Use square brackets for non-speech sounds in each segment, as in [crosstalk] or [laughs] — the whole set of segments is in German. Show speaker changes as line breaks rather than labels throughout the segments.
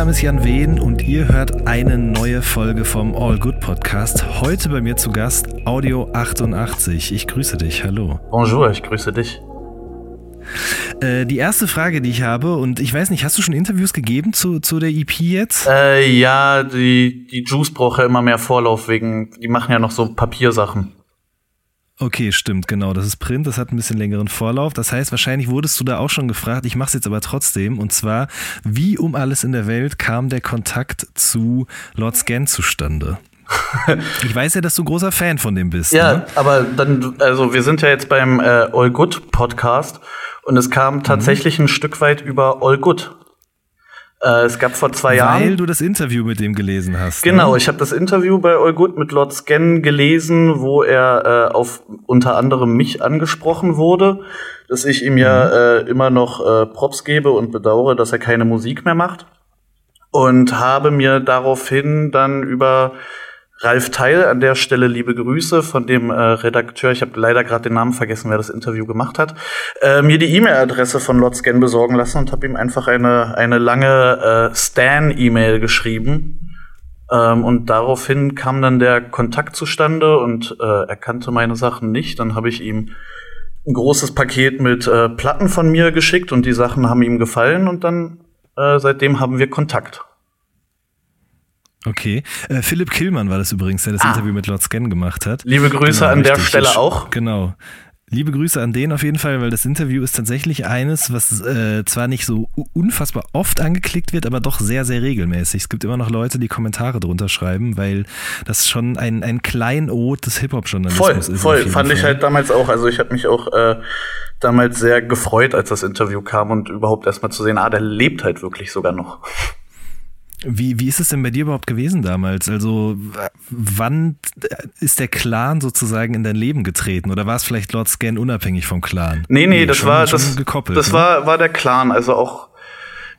Name ist Jan Wehn und ihr hört eine neue Folge vom All Good Podcast. Heute bei mir zu Gast Audio 88. Ich grüße dich, hallo.
Bonjour, ich grüße dich.
Äh, die erste Frage, die ich habe, und ich weiß nicht, hast du schon Interviews gegeben zu, zu der EP jetzt?
Äh, ja, die, die Juice braucht ja immer mehr Vorlauf wegen, die machen ja noch so Papiersachen.
Okay, stimmt, genau. Das ist Print, das hat ein bisschen längeren Vorlauf. Das heißt, wahrscheinlich wurdest du da auch schon gefragt. Ich mache es jetzt aber trotzdem. Und zwar, wie um alles in der Welt kam der Kontakt zu Lord Scan zustande? [laughs] ich weiß ja, dass du großer Fan von dem bist.
Ja,
ne?
aber dann, also wir sind ja jetzt beim äh, All Good Podcast und es kam tatsächlich ein Stück weit über All Good. Äh, es gab vor zwei Jahren.
Weil du das Interview mit dem gelesen hast.
Genau,
Ne?
ich habe das Interview bei All Good mit Lord Scan gelesen, wo er äh, auf unter anderem mich angesprochen wurde, dass ich ihm ja äh, immer noch äh, Props gebe und bedauere, dass er keine Musik mehr macht. Und habe mir daraufhin dann über Ralf Teil an der Stelle liebe Grüße von dem äh, Redakteur, ich habe leider gerade den Namen vergessen, wer das Interview gemacht hat, äh, mir die E-Mail-Adresse von Lord Scan besorgen lassen und habe ihm einfach eine, eine lange äh, Stan-E-Mail geschrieben. Ähm, und daraufhin kam dann der Kontakt zustande und äh, er kannte meine Sachen nicht. Dann habe ich ihm ein großes Paket mit äh, Platten von mir geschickt und die Sachen haben ihm gefallen und dann äh, seitdem haben wir Kontakt.
Okay. Äh, Philipp Killmann war das übrigens, der das
Ah.
Interview mit Lord Scan gemacht hat.
Liebe Grüße
Genau,
an der
richtig.
Stelle
Ich-
auch.
Genau. Liebe Grüße an den auf jeden Fall, weil das Interview ist tatsächlich eines, was äh, zwar nicht so unfassbar oft angeklickt wird, aber doch sehr, sehr regelmäßig. Es gibt immer noch Leute, die Kommentare drunter schreiben, weil das schon ein, ein Kleinod des Hip-Hop-Journalismus ist.
voll. Fand ich
Fall.
halt damals auch. Also ich habe mich auch äh, damals sehr gefreut, als das Interview kam und überhaupt erstmal zu sehen, ah, der lebt halt wirklich sogar noch.
Wie, wie ist es denn bei dir überhaupt gewesen damals? Also, wann ist der Clan sozusagen in dein Leben getreten? Oder war es vielleicht Lord Scan unabhängig vom Clan?
Nee, nee, das
schon-
war
schon
das,
gekoppelt.
das
ne?
war war der Clan, also auch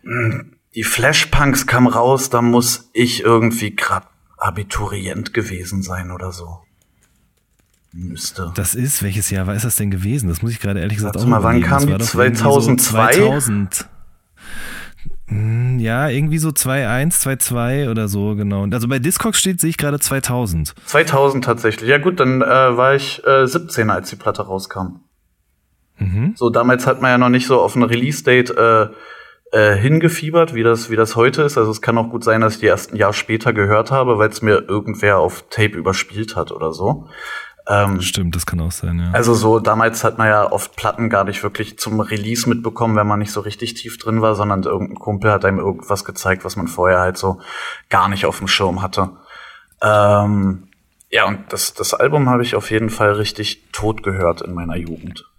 mh, die Flashpunks kamen raus, da muss ich irgendwie grad Abiturient gewesen sein oder so. Müsste.
Das ist, welches Jahr war ist das denn gewesen? Das muss ich gerade ehrlich gesagt
Warte
auch
mal, wann kam die?
war doch irgendwie
2002?
So 2000. Hm, Ja, irgendwie so 2.1, 2.2 oder so, genau. Also bei Discogs steht, sehe ich gerade 2000.
2000 tatsächlich. Ja gut, dann äh, war ich äh, 17, als die Platte rauskam.
Mhm.
So damals hat man ja noch nicht so auf ein Release-Date äh, äh, hingefiebert, wie das wie das heute ist. Also es kann auch gut sein, dass ich die erst ein Jahr später gehört habe, weil es mir irgendwer auf Tape überspielt hat oder so. Ähm,
Stimmt, das kann auch sein, ja.
also so damals hat man ja oft Platten gar nicht wirklich zum Release mitbekommen, wenn man nicht so richtig tief drin war, sondern irgendein Kumpel hat einem irgendwas gezeigt, was man vorher halt so gar nicht auf dem Schirm hatte. Ähm, ja, und das, das Album habe ich auf jeden Fall richtig tot gehört in meiner Jugend.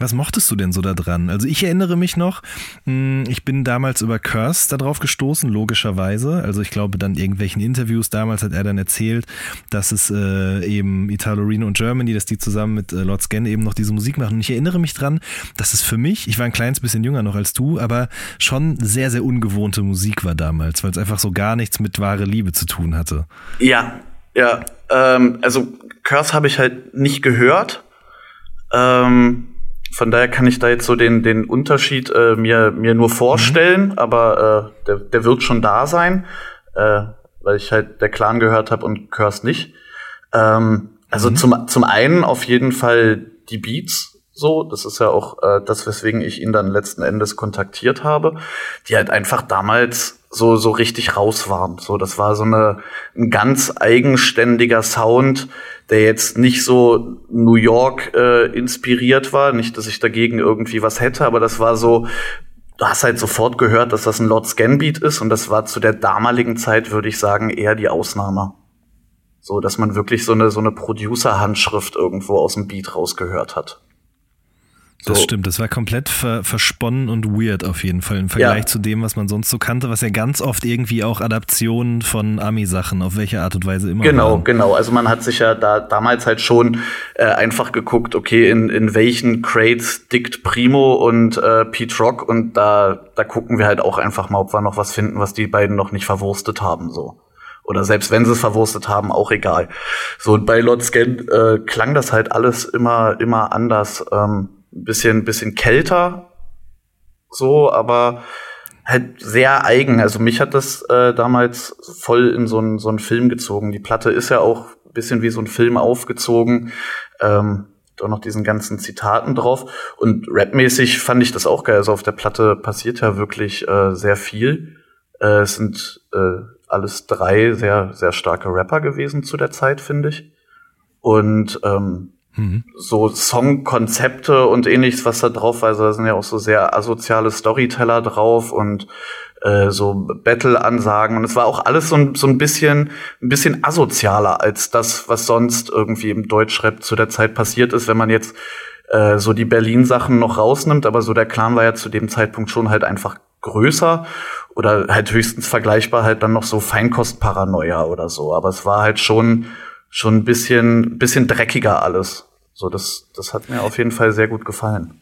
Was mochtest du denn so da dran? Also ich erinnere mich noch, mh, ich bin damals über Curse darauf gestoßen, logischerweise. Also ich glaube dann irgendwelchen Interviews damals hat er dann erzählt, dass es äh, eben Italo Reno und Germany, dass die zusammen mit äh, Lord Scan eben noch diese Musik machen. Und ich erinnere mich dran, dass es für mich, ich war ein kleines bisschen jünger noch als du, aber schon sehr, sehr ungewohnte Musik war damals, weil es einfach so gar nichts mit wahre Liebe zu tun hatte.
Ja, ja. Ähm, also Curse habe ich halt nicht gehört. Ähm, von daher kann ich da jetzt so den, den Unterschied äh, mir, mir nur vorstellen, aber äh, der, der wird schon da sein, äh, weil ich halt der Clan gehört habe und Curse nicht. Ähm, also zum, zum einen auf jeden Fall die Beats so, das ist ja auch äh, das, weswegen ich ihn dann letzten Endes kontaktiert habe, die halt einfach damals so so richtig raus waren. So, das war so eine ein ganz eigenständiger Sound, der jetzt nicht so New York äh, inspiriert war. Nicht, dass ich dagegen irgendwie was hätte, aber das war so, du hast halt sofort gehört, dass das ein Lord Scan Beat ist und das war zu der damaligen Zeit, würde ich sagen, eher die Ausnahme. So, dass man wirklich so eine so eine Producer-Handschrift irgendwo aus dem Beat rausgehört hat.
Das
So.
stimmt, das war komplett ver versponnen und weird auf jeden Fall im Vergleich
Ja.
zu dem, was man sonst so kannte, was ja ganz oft irgendwie auch Adaptionen von Ami-Sachen, auf welche Art und Weise immer
Genau,
waren.
genau. Also man hat sich ja da damals halt schon äh, einfach geguckt, okay, in, in welchen Crates dickt Primo und äh, Pete Rock und da, da gucken wir halt auch einfach mal, ob wir noch was finden, was die beiden noch nicht verwurstet haben, so. Oder selbst wenn sie es verwurstet haben, auch egal. So, und bei Lord Scan äh, klang das halt alles immer, immer anders. Ähm, bisschen, bisschen kälter, so, aber halt sehr eigen. Also mich hat das äh, damals voll in so einen so einen Film gezogen. Die Platte ist ja auch ein bisschen wie so ein Film aufgezogen. Ähm, da noch diesen ganzen Zitaten drauf. Und rapmäßig fand ich das auch geil. Also auf der Platte passiert ja wirklich äh, sehr viel. Äh, es sind äh, alles drei sehr, sehr starke Rapper gewesen zu der Zeit, finde ich. Und ähm,
Mhm.
so Songkonzepte und ähnliches, was da drauf war. Also da sind ja auch so sehr asoziale Storyteller drauf und äh, so Battle-Ansagen. Und es war auch alles so ein, so ein bisschen, ein bisschen asozialer als das, was sonst irgendwie im Deutschrap zu der Zeit passiert ist, wenn man jetzt äh, so die Berlin-Sachen noch rausnimmt. Aber so der Clan war ja zu dem Zeitpunkt schon halt einfach größer oder halt höchstens vergleichbar halt dann noch so Feinkostparanoia oder so. Aber es war halt schon schon ein bisschen, bisschen dreckiger alles. So, das, das hat mir auf jeden Fall sehr gut gefallen.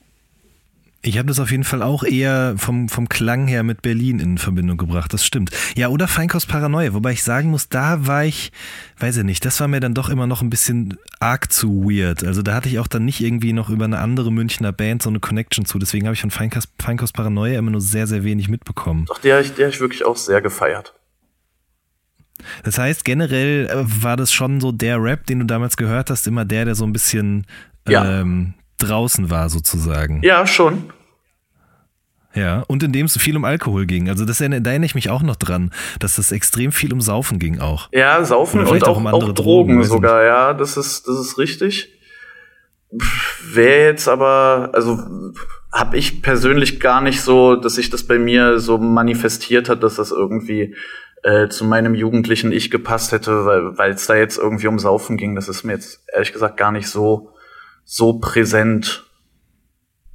Ich habe das auf jeden Fall auch eher vom, vom Klang her mit Berlin in Verbindung gebracht, das stimmt. Ja, oder Feinkost Paranoia, wobei ich sagen muss, da war ich, weiß ich nicht, das war mir dann doch immer noch ein bisschen arg zu weird. Also da hatte ich auch dann nicht irgendwie noch über eine andere Münchner Band so eine Connection zu. Deswegen habe ich von Feinkost, Feinkost Paranoia immer nur sehr, sehr wenig mitbekommen.
Doch, die habe ich, die hab ich wirklich auch sehr gefeiert.
Das heißt, generell äh, war das schon so der Rap, den du damals gehört hast, immer der, der so ein bisschen
Ja.
ähm, draußen war sozusagen.
Ja, schon.
Ja, und in dem es viel um Alkohol ging. Also das erinnere, da erinnere ich mich auch noch dran, dass es extrem viel um Saufen ging auch.
Ja, saufen und
auch
auch,
um
auch,
andere
Drogen,
Drogen, ich
sogar, ja, das ist, das ist richtig. Wäre jetzt aber, also habe ich persönlich gar nicht so, dass sich das bei mir so manifestiert hat, dass das irgendwie äh, zu meinem jugendlichen Ich gepasst hätte, weil es da jetzt irgendwie um Saufen ging. Das ist mir jetzt ehrlich gesagt gar nicht so so präsent.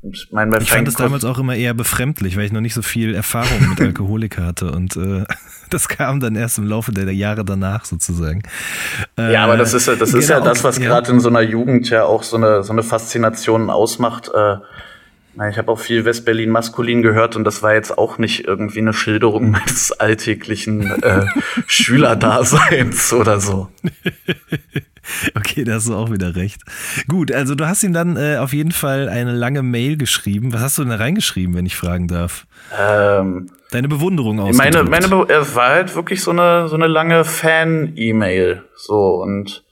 Ich, mein,
Ich fand es damals auch immer eher befremdlich, weil ich noch nicht so viel Erfahrung mit [laughs] Alkoholiker hatte und äh, [laughs] das kam dann erst im Laufe der Jahre danach sozusagen. Äh,
Ja, aber das ist ja, das ist ja
genau,
das, was
ja.
gerade in so einer Jugend ja auch so eine, so eine Faszination ausmacht. Äh, ich habe auch viel Westberlin maskulin gehört und das war jetzt auch nicht irgendwie eine Schilderung [laughs] meines alltäglichen äh, Schülerdaseins oder so. [laughs]
Okay, da hast du auch wieder recht. Gut, also du hast ihm dann äh, auf jeden Fall eine lange Mail geschrieben. Was hast du denn da reingeschrieben, wenn ich fragen darf?
Ähm,
Deine Bewunderung ausgedrückt.
meine, meine, Be- es war halt wirklich so eine, so eine lange Fan-E-Mail. So, und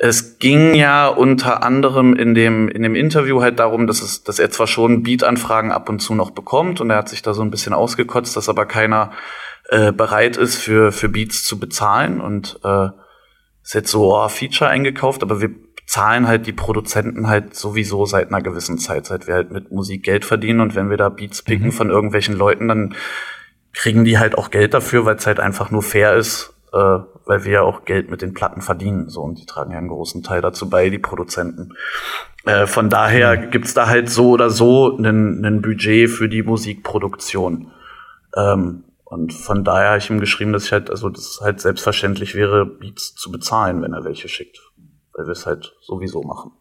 es ging ja unter anderem in dem, in dem Interview halt darum, dass es, dass er zwar schon Beat-Anfragen ab und zu noch bekommt und er hat sich da so ein bisschen ausgekotzt, dass aber keiner äh, bereit ist, für, für Beats zu bezahlen und äh, ist jetzt so, oh, Feature eingekauft, aber wir zahlen halt die Produzenten halt sowieso seit einer gewissen Zeit, seit wir halt mit Musik Geld verdienen und wenn wir da Beats picken von irgendwelchen Leuten, dann kriegen die halt auch Geld dafür, weil es halt einfach nur fair ist, äh, weil wir ja auch Geld mit den Platten verdienen, so und die tragen ja einen großen Teil dazu bei, die Produzenten. Äh, von daher gibt's da halt so oder so einen Budget für die Musikproduktion. Ähm, und von daher habe ich ihm geschrieben, dass ich halt, also dass es halt selbstverständlich wäre, Beats zu bezahlen, wenn er welche schickt. Weil wir es halt sowieso machen.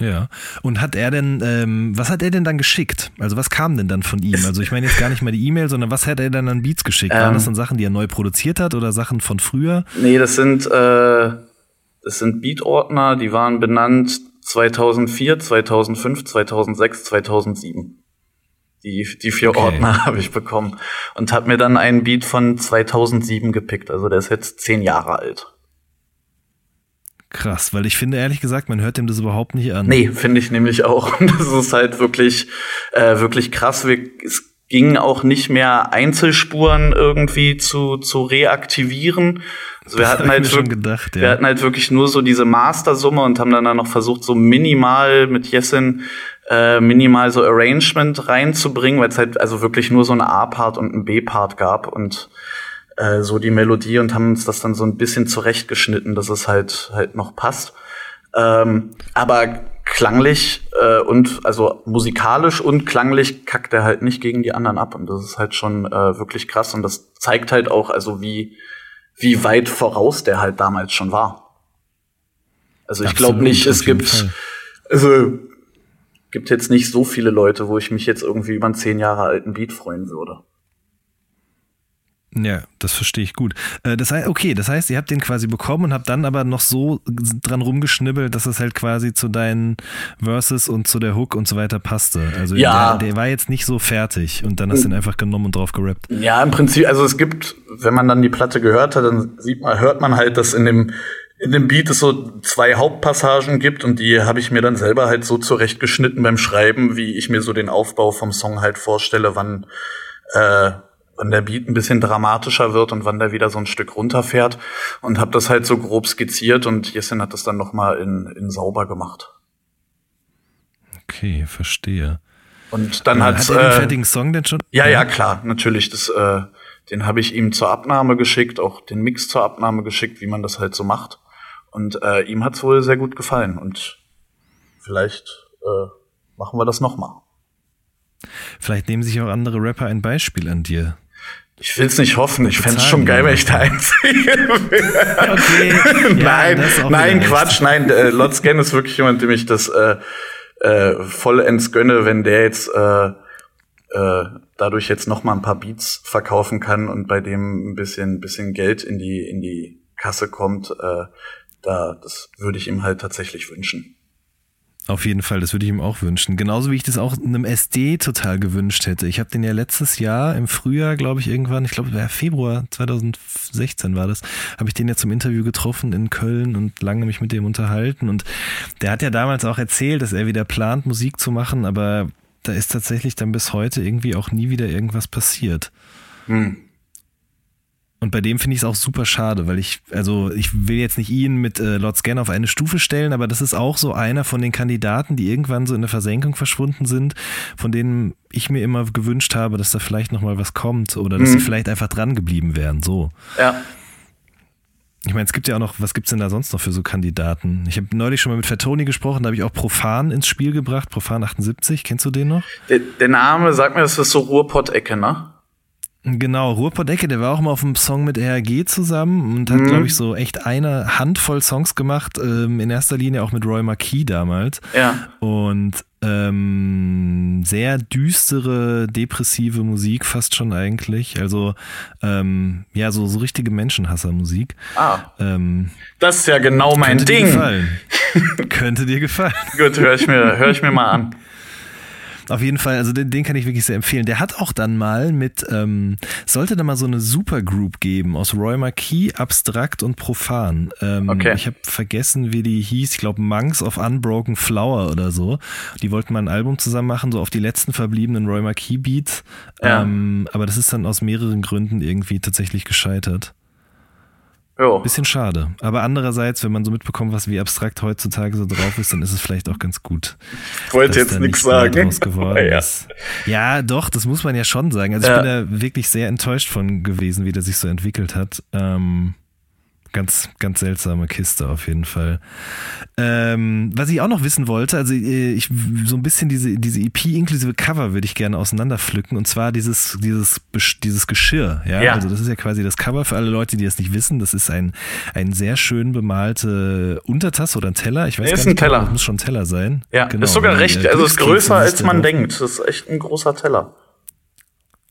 Ja. Und hat er denn, ähm, was hat er denn dann geschickt? Also was kam denn dann von ihm? Also ich meine jetzt gar nicht mal die E-Mail, sondern was hat er dann an Beats geschickt? Waren
Ähm.
das dann Sachen, die er neu produziert hat oder Sachen von früher?
Nee, das sind, äh, das sind Beat-Ordner, die waren benannt 2004, 2005, 2006, 2007. Die, die vier
Okay.
Ordner [laughs] habe ich bekommen und habe mir dann einen Beat von 2007 gepickt. Also der ist jetzt zehn Jahre alt.
Krass, weil ich finde ehrlich gesagt, man hört ihm das überhaupt nicht an.
Nee, finde ich nämlich auch. Und [laughs] das ist halt wirklich, äh, wirklich krass. Wir, es ging auch nicht mehr Einzelspuren irgendwie zu, zu reaktivieren. Also wir hatten halt
mir schon
wirk-
gedacht, ja.
wir hatten halt wirklich nur so diese Mastersumme und haben dann, dann noch versucht, so minimal mit Jessin äh, minimal so Arrangement reinzubringen, weil es halt also wirklich nur so eine A-Part und ein B-Part gab und äh, so die Melodie und haben uns das dann so ein bisschen zurechtgeschnitten, dass es halt halt noch passt. Ähm, aber klanglich äh, und also musikalisch und klanglich kackt er halt nicht gegen die anderen ab und das ist halt schon äh, wirklich krass und das zeigt halt auch also wie wie weit voraus der halt damals schon war. Also ich glaube nicht, es gibt Fall. also gibt jetzt nicht so viele Leute, wo ich mich jetzt irgendwie über einen zehn Jahre alten Beat freuen würde.
Ja, das verstehe ich gut. Äh, das heißt, okay, das heißt, ihr habt den quasi bekommen und habt dann aber noch so dran rumgeschnibbelt, dass es halt quasi zu deinen Verses und zu der Hook und so weiter passte. Also ja. der, der war jetzt nicht so fertig und dann hast du ihn einfach genommen und drauf gerappt.
Ja, im Prinzip, also es gibt, wenn man dann die Platte gehört hat, dann sieht man, hört man halt, dass in dem in dem Beat es so zwei Hauptpassagen gibt und die habe ich mir dann selber halt so zurechtgeschnitten beim Schreiben, wie ich mir so den Aufbau vom Song halt vorstelle, wann äh, wann der Beat ein bisschen dramatischer wird und wann der wieder so ein Stück runterfährt und habe das halt so grob skizziert und Jessin hat das dann noch mal in, in sauber gemacht.
Okay, verstehe.
Und dann äh, hat,
hat er den äh, fertigen Song denn schon?
Ja, ja, klar, natürlich. Das, äh, den habe ich ihm zur Abnahme geschickt, auch den Mix zur Abnahme geschickt, wie man das halt so macht. Und äh, ihm hat's wohl sehr gut gefallen. Und vielleicht äh, machen wir das noch mal.
Vielleicht nehmen sich auch andere Rapper ein Beispiel an dir.
Ich will's nicht hoffen. Ich fände schon geil, wenn ich der Einzige wäre. Okay. nein, ja, nein, Quatsch, nein. Äh, Lotz Gen ist wirklich jemand, dem ich das äh, äh, vollends gönne, wenn der jetzt äh, äh, dadurch jetzt noch mal ein paar Beats verkaufen kann und bei dem ein bisschen, bisschen Geld in die in die Kasse kommt. Äh, da, das würde ich ihm halt tatsächlich wünschen.
Auf jeden Fall, das würde ich ihm auch wünschen. Genauso wie ich das auch einem SD total gewünscht hätte. Ich habe den ja letztes Jahr im Frühjahr, glaube ich, irgendwann, ich glaube, Februar 2016 war das, habe ich den ja zum Interview getroffen in Köln und lange mich mit dem unterhalten. Und der hat ja damals auch erzählt, dass er wieder plant, Musik zu machen, aber da ist tatsächlich dann bis heute irgendwie auch nie wieder irgendwas passiert. Hm. Und bei dem finde ich es auch super schade, weil ich, also ich will jetzt nicht ihn mit äh, Lord Scan auf eine Stufe stellen, aber das ist auch so einer von den Kandidaten, die irgendwann so in der Versenkung verschwunden sind, von denen ich mir immer gewünscht habe, dass da vielleicht nochmal was kommt oder dass mhm. sie vielleicht einfach dran geblieben wären. So.
Ja.
Ich meine, es gibt ja auch noch, was gibt es denn da sonst noch für so Kandidaten? Ich habe neulich schon mal mit Fatoni gesprochen, da habe ich auch Profan ins Spiel gebracht, Profan 78, kennst du den noch?
Der, der Name, sag mir, das ist so Ruhrpott-Ecke, ne?
Genau, Ruhrpott-Ecke, der war auch mal auf einem Song mit RG zusammen und hat, mhm. glaube ich, so echt eine Handvoll Songs gemacht, ähm, in erster Linie auch mit Roy Marquis damals.
Ja.
Und ähm, sehr düstere, depressive Musik fast schon eigentlich. Also ähm, ja, so, so richtige Menschenhasser-Musik.
Ah. Ähm, das ist ja genau mein
könnte
Ding.
Dir gefallen. [laughs] könnte dir gefallen.
Gut, höre ich, mir, hör ich mir mal an.
Auf jeden Fall, also den, den kann ich wirklich sehr empfehlen. Der hat auch dann mal mit, ähm, sollte da mal so eine Supergroup geben aus Roy Marquis, Abstrakt und Profan. Ähm,
okay.
Ich habe vergessen, wie die hieß. Ich glaube Monks of Unbroken Flower oder so. Die wollten mal ein Album zusammen machen, so auf die letzten verbliebenen Roy Marquis Beats. Ja. Ähm, aber das ist dann aus mehreren Gründen irgendwie tatsächlich gescheitert.
Jo.
Bisschen schade. Aber andererseits, wenn man so mitbekommt, was wie abstrakt heutzutage so drauf ist, dann ist es vielleicht auch ganz gut.
Ich wollte jetzt nichts sagen. [laughs]
Ja. ja. doch, das muss man ja schon sagen. Also ich bin da wirklich sehr enttäuscht von gewesen, wie der sich so entwickelt hat. Ähm, ganz, ganz seltsame Kiste auf jeden Fall. Ähm, was ich auch noch wissen wollte, also äh, ich so ein bisschen diese, diese EP inklusive Cover würde ich gerne auseinanderpflücken und zwar dieses, dieses, dieses Geschirr. Ja?
ja?
Also das ist ja quasi das Cover für alle Leute, die das nicht wissen. Das ist ein, ein sehr schön bemalte Untertasse oder ein Teller. Ich weiß
nee,
gar
ist nicht, ein Teller.
Das muss schon ein Teller sein.
Ja, genau, ist sogar recht, also ist größer als man denkt. Das ist echt ein großer Teller.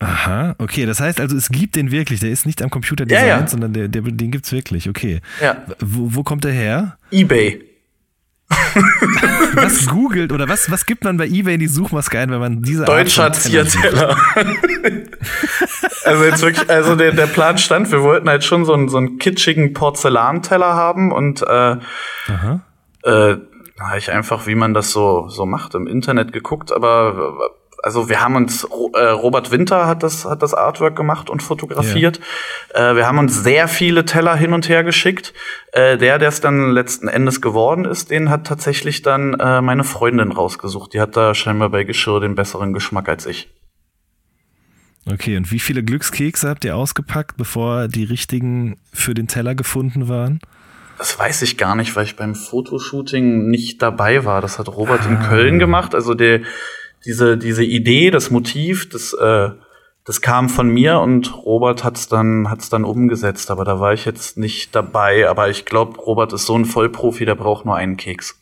Aha, okay. Das heißt also, es gibt den wirklich. Der ist nicht am Computer designt, ja, ja. sondern der, der, den gibt's wirklich. Okay.
Ja.
Wo, wo kommt der her?
eBay. [laughs]
was googelt oder was, was gibt man bei eBay in die Suchmaske ein, wenn man diese
Deutscher Zierteller. [laughs] also jetzt wirklich, also der, der Plan stand, wir wollten halt schon so einen, so einen kitschigen Porzellanteller haben und äh, Aha. äh, da habe ich einfach, wie man das so, so macht, im Internet geguckt, aber also wir haben uns, äh, Robert Winter hat das, hat das Artwork gemacht und fotografiert. Ja. Äh, wir haben uns sehr viele Teller hin und her geschickt. Äh, der, der es dann letzten Endes geworden ist, den hat tatsächlich dann äh, meine Freundin rausgesucht. Die hat da scheinbar bei Geschirr den besseren Geschmack als ich.
Okay, und wie viele Glückskekse habt ihr ausgepackt, bevor die richtigen für den Teller gefunden waren?
Das weiß ich gar nicht, weil ich beim Fotoshooting nicht dabei war. Das hat Robert
Ah.
in Köln gemacht. Also der, diese, diese Idee, das Motiv, das, äh, das kam von mir und Robert hat's dann, hat's dann umgesetzt. Aber da war ich jetzt nicht dabei. Aber ich glaube, Robert ist so ein Vollprofi, der braucht nur einen Keks.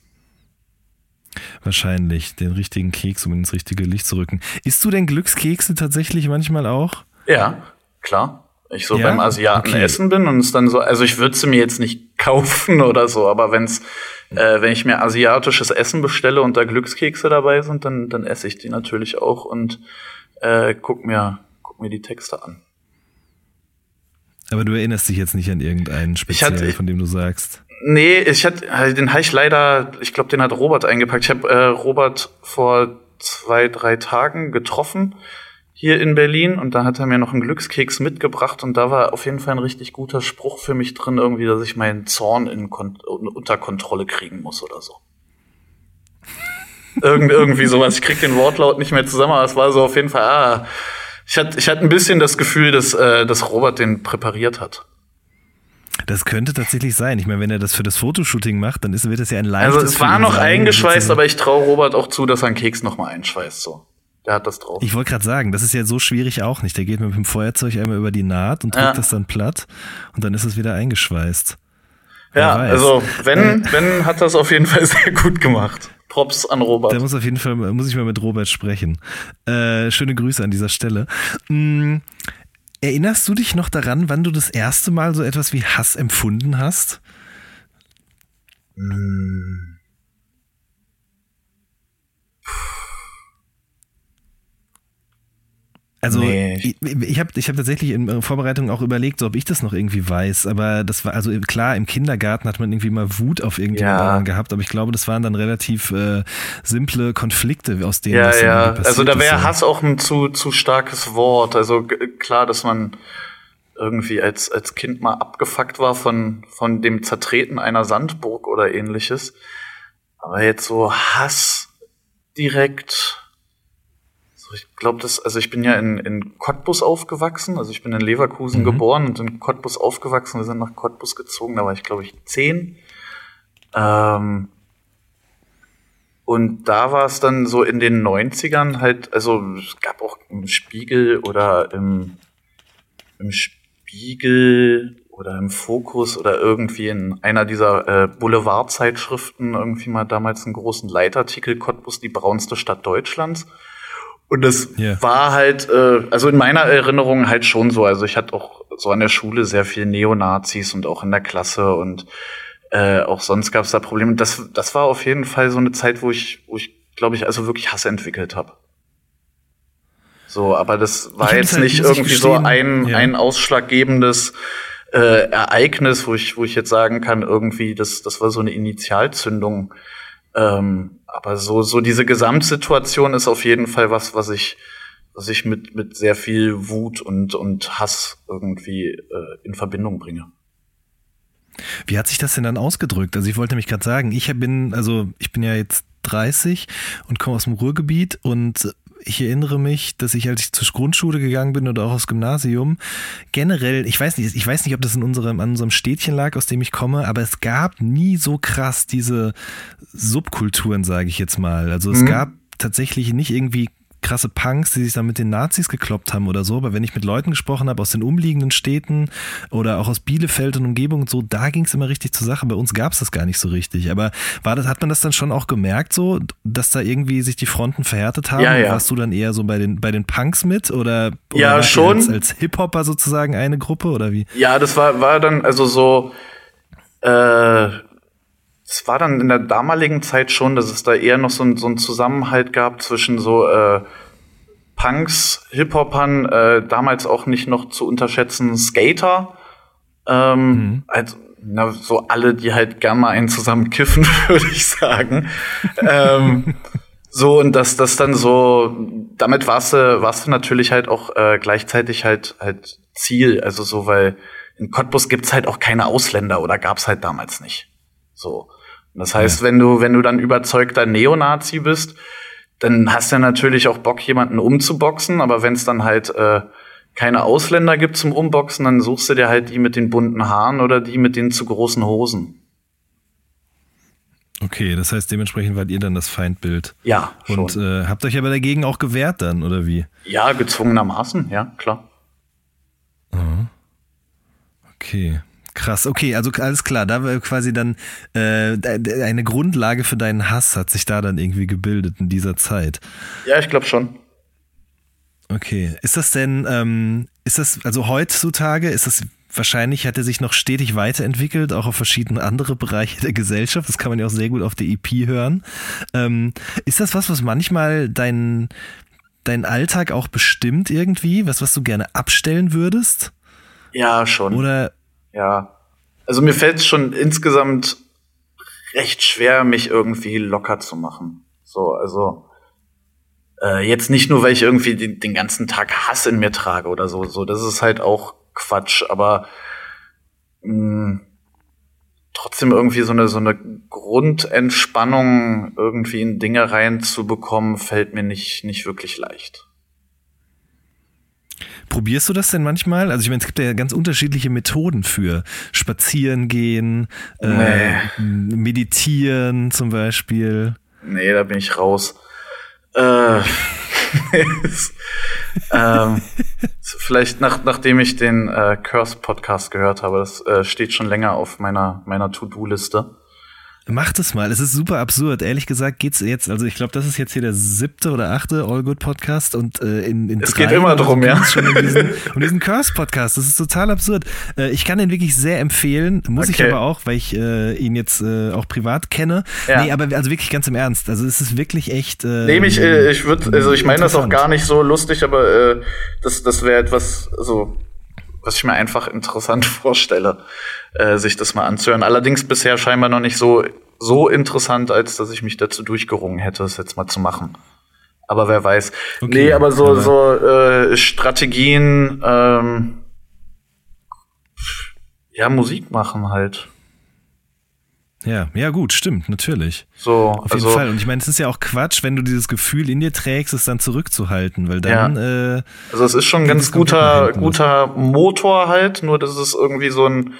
Wahrscheinlich den richtigen Keks, um ins richtige Licht zu rücken. Isst du denn Glückskekse tatsächlich manchmal auch?
Ja, klar. Ich so
Ja?
beim Asiaten
Okay.
essen bin und es dann so, also ich würde sie mir jetzt nicht [laughs] kaufen oder so, aber wenn's, äh, wenn ich mir asiatisches Essen bestelle und da Glückskekse dabei sind, dann, dann esse ich die natürlich auch und äh, guck mir, guck mir die Texte an.
Aber du erinnerst dich jetzt nicht an irgendeinen speziell,
hatte-
von dem du sagst.
Nee, ich hatte, äh, den habe ich leider, ich glaube, den hat Robert eingepackt. Ich habe äh, Robert vor zwei, drei Tagen getroffen hier in Berlin und da hat er mir noch einen Glückskeks mitgebracht und da war auf jeden Fall ein richtig guter Spruch für mich drin, irgendwie, dass ich meinen Zorn in Kon unter Kontrolle kriegen muss oder so. [laughs] Irgend, irgendwie sowas. Ich krieg den Wortlaut nicht mehr zusammen, aber es war so auf jeden Fall, ah, ich hatte, ich hatte ein bisschen das Gefühl, dass, äh, dass Robert den präpariert hat.
Das könnte tatsächlich sein. Ich meine, wenn er das für das Fotoshooting macht, dann ist, wird das ja ein leichtes
Also es war noch eingeschweißt, aber ich traue Robert auch zu, dass er einen Keks noch mal einschweißt. So, der hat das drauf.
Ich wollte gerade sagen, das ist ja so schwierig auch nicht. Der geht mit dem Feuerzeug einmal über die Naht und drückt
Ja.
das dann platt und dann ist es wieder eingeschweißt.
ja,
weiß.
also wenn, wenn hat das auf jeden Fall [laughs] sehr gut gemacht. Props an Robert.
Da muss auf jeden Fall, muss ich mal mit Robert sprechen. Äh, schöne Grüße an dieser Stelle. Mm, erinnerst du dich noch daran, wann du das erste Mal so etwas wie Hass empfunden hast? Also
Nee.
ich, ich habe ich hab tatsächlich in äh, Vorbereitung auch überlegt, so, ob ich das noch irgendwie weiß. Aber das war, also klar, im Kindergarten hat man irgendwie mal Wut auf irgendjemanden
Ja.
gehabt, aber ich glaube, das waren dann relativ äh, simple Konflikte, aus denen
ja,
das
ja.
passiert
Also da wäre. Hass auch ein zu, zu starkes Wort. Also klar, dass man irgendwie als, als Kind mal abgefuckt war von, von dem Zertreten einer Sandburg oder ähnliches. Aber jetzt so Hass direkt. Ich glaube, das, also ich bin ja in, in Cottbus aufgewachsen. Also ich bin in Leverkusen
Mhm.
geboren und in Cottbus aufgewachsen. Wir sind nach Cottbus gezogen, da war ich, glaube ich, zehn. Ähm, und da war es dann so in den 90ern halt, also es gab auch im Spiegel oder im, im Spiegel oder im Fokus oder irgendwie in einer dieser äh, Boulevardzeitschriften irgendwie mal damals einen großen Leitartikel Cottbus, die braunste Stadt Deutschlands. Und das
Ja.
war halt, äh, also in meiner Erinnerung halt schon so. Also ich hatte auch so an der Schule sehr viel Neonazis und auch in der Klasse und äh, auch sonst gab es da Probleme. Das, das war auf jeden Fall so eine Zeit, wo ich, wo ich, glaube ich, also wirklich Hass entwickelt habe. So, aber das war
Ich
jetzt
halt,
nicht irgendwie so ein,
ja.
ein ausschlaggebendes äh, Ereignis, wo ich, wo ich jetzt sagen kann, irgendwie, das, das war so eine Initialzündung. Ähm, aber so, so diese Gesamtsituation ist auf jeden Fall was, was ich, was ich mit, mit sehr viel Wut und, und Hass irgendwie äh, in Verbindung bringe.
Wie hat sich das denn dann ausgedrückt? Also ich wollte nämlich gerade sagen, ich bin, also ich bin ja jetzt 30 und komme aus dem Ruhrgebiet und ich erinnere mich, dass ich, als ich zur Grundschule gegangen bin oder auch aufs Gymnasium, generell, ich weiß nicht, ich weiß nicht, ob das in unserem, an unserem Städtchen lag, aus dem ich komme, aber es gab nie so krass diese Subkulturen, sage ich jetzt mal. Also es
Mhm.
gab tatsächlich nicht irgendwie krasse Punks, die sich dann mit den Nazis gekloppt haben oder so, aber wenn ich mit Leuten gesprochen habe aus den umliegenden Städten oder auch aus Bielefeld und Umgebung und so, da ging es immer richtig zur Sache. Bei uns gab es das gar nicht so richtig. Aber war das, hat man das dann schon auch gemerkt, so, dass da irgendwie sich die Fronten verhärtet haben?
Ja, ja.
Warst du dann eher so bei den, bei den Punks mit oder, oder
Ja, schon.
Als, als Hip-Hopper sozusagen eine Gruppe oder wie?
Ja, das war, war dann also so, äh, es war dann in der damaligen Zeit schon, dass es da eher noch so, ein, so einen Zusammenhalt gab zwischen so äh, Punks, Hip-Hopern, äh, damals auch nicht noch zu unterschätzen Skater, ähm, also na, so alle, die halt gern mal einen zusammen kiffen, [laughs] würde ich sagen. ähm, so, und dass das dann so, damit warst du, warst du natürlich halt auch äh, gleichzeitig halt halt Ziel. Also so, weil in Cottbus gibt's halt auch keine Ausländer oder gab's halt damals nicht. So. Und das heißt, wenn du, wenn du dann überzeugter Neonazi bist, dann hast du natürlich auch Bock, jemanden umzuboxen, aber wenn es dann halt äh, keine Ausländer gibt zum Umboxen, dann suchst du dir halt die mit den bunten Haaren oder die mit den zu großen Hosen.
Okay, das heißt, dementsprechend wart ihr dann das Feindbild.
Ja,
Und
schon.
äh, habt euch aber dagegen auch gewehrt dann, oder wie?
ja, gezwungenermaßen, ja, klar.
Okay. Krass, okay, also alles klar, da war quasi dann äh, eine Grundlage für deinen Hass hat sich da dann irgendwie gebildet in dieser Zeit.
Ja, ich glaube schon.
Okay, ist das denn, ähm, ist das, also heutzutage ist das wahrscheinlich, hat er sich noch stetig weiterentwickelt, auch auf verschiedene andere Bereiche der Gesellschaft, das kann man ja auch sehr gut auf der EP hören. Ähm, ist das was, was manchmal dein, dein Alltag auch bestimmt irgendwie, was, was du gerne abstellen würdest?
Ja, schon.
Oder
Ja. Also mir fällt es schon insgesamt recht schwer, mich irgendwie locker zu machen. So, also äh, jetzt nicht nur, weil ich irgendwie den, den ganzen Tag Hass in mir trage oder so. So, das ist halt auch Quatsch, aber mh, trotzdem irgendwie so eine so eine Grundentspannung irgendwie in Dinge reinzubekommen, fällt mir nicht nicht wirklich leicht.
Probierst du das denn manchmal? Also ich meine, es gibt ja ganz unterschiedliche Methoden für Spazieren gehen, äh, meditieren zum Beispiel.
Nee, da bin ich raus. Äh, [laughs] ähm, vielleicht nach, nachdem ich den äh, Curse Podcast gehört habe, das äh, steht schon länger auf meiner meiner To-Do-Liste.
Mach das mal. Es ist super absurd. Ehrlich gesagt geht's jetzt, also ich glaube, das ist jetzt hier der siebte oder achte All Good Podcast und äh, in, in
Es geht immer
so
drum, ja.
ging's schon um diesen, [laughs] um diesen Curse Podcast. Das ist total absurd. Äh, ich kann den wirklich sehr empfehlen, muss ich
Okay.
aber auch, weil ich äh, ihn jetzt äh, auch privat kenne.
Ja.
Nee, aber also wirklich ganz im Ernst. Also es ist wirklich echt. Äh,
Nee, äh, ich würde, also ich meine das auch gar nicht so lustig, aber äh, das, das wäre etwas, also was ich mir einfach interessant [laughs] vorstelle, äh, sich das mal anzuhören. Allerdings bisher scheinbar noch nicht so so interessant, als dass ich mich dazu durchgerungen hätte, es jetzt mal zu machen. Aber wer weiß.
Okay,
nee, aber so,
aber-
so äh, Strategien, ähm, ja, Musik machen halt.
Ja, ja gut, stimmt, natürlich.
So,
Auf jeden
also,
Fall. Und ich meine, es ist ja auch Quatsch, wenn du dieses Gefühl in dir trägst, es dann zurückzuhalten, weil dann, äh,
Also es ist schon ein ganz guter, guter Motor halt, nur dass es irgendwie so ein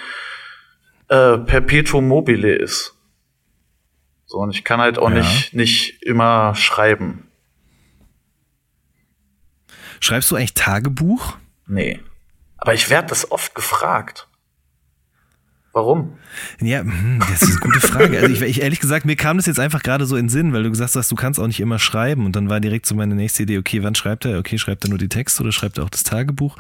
äh, Perpetuum mobile ist. So, und ich kann halt auch
Ja.
nicht, nicht immer schreiben.
schreibst du eigentlich Tagebuch?
Nee. Aber ich werde das oft gefragt. Warum?
Ja, hm, das ist eine gute Frage. Also ich, ich ehrlich gesagt, mir kam das jetzt einfach gerade so in den Sinn, weil du gesagt hast, du kannst auch nicht immer schreiben. Und dann war direkt so meine nächste Idee, okay, wann schreibt er? Okay, schreibt er nur die Texte oder schreibt er auch das Tagebuch?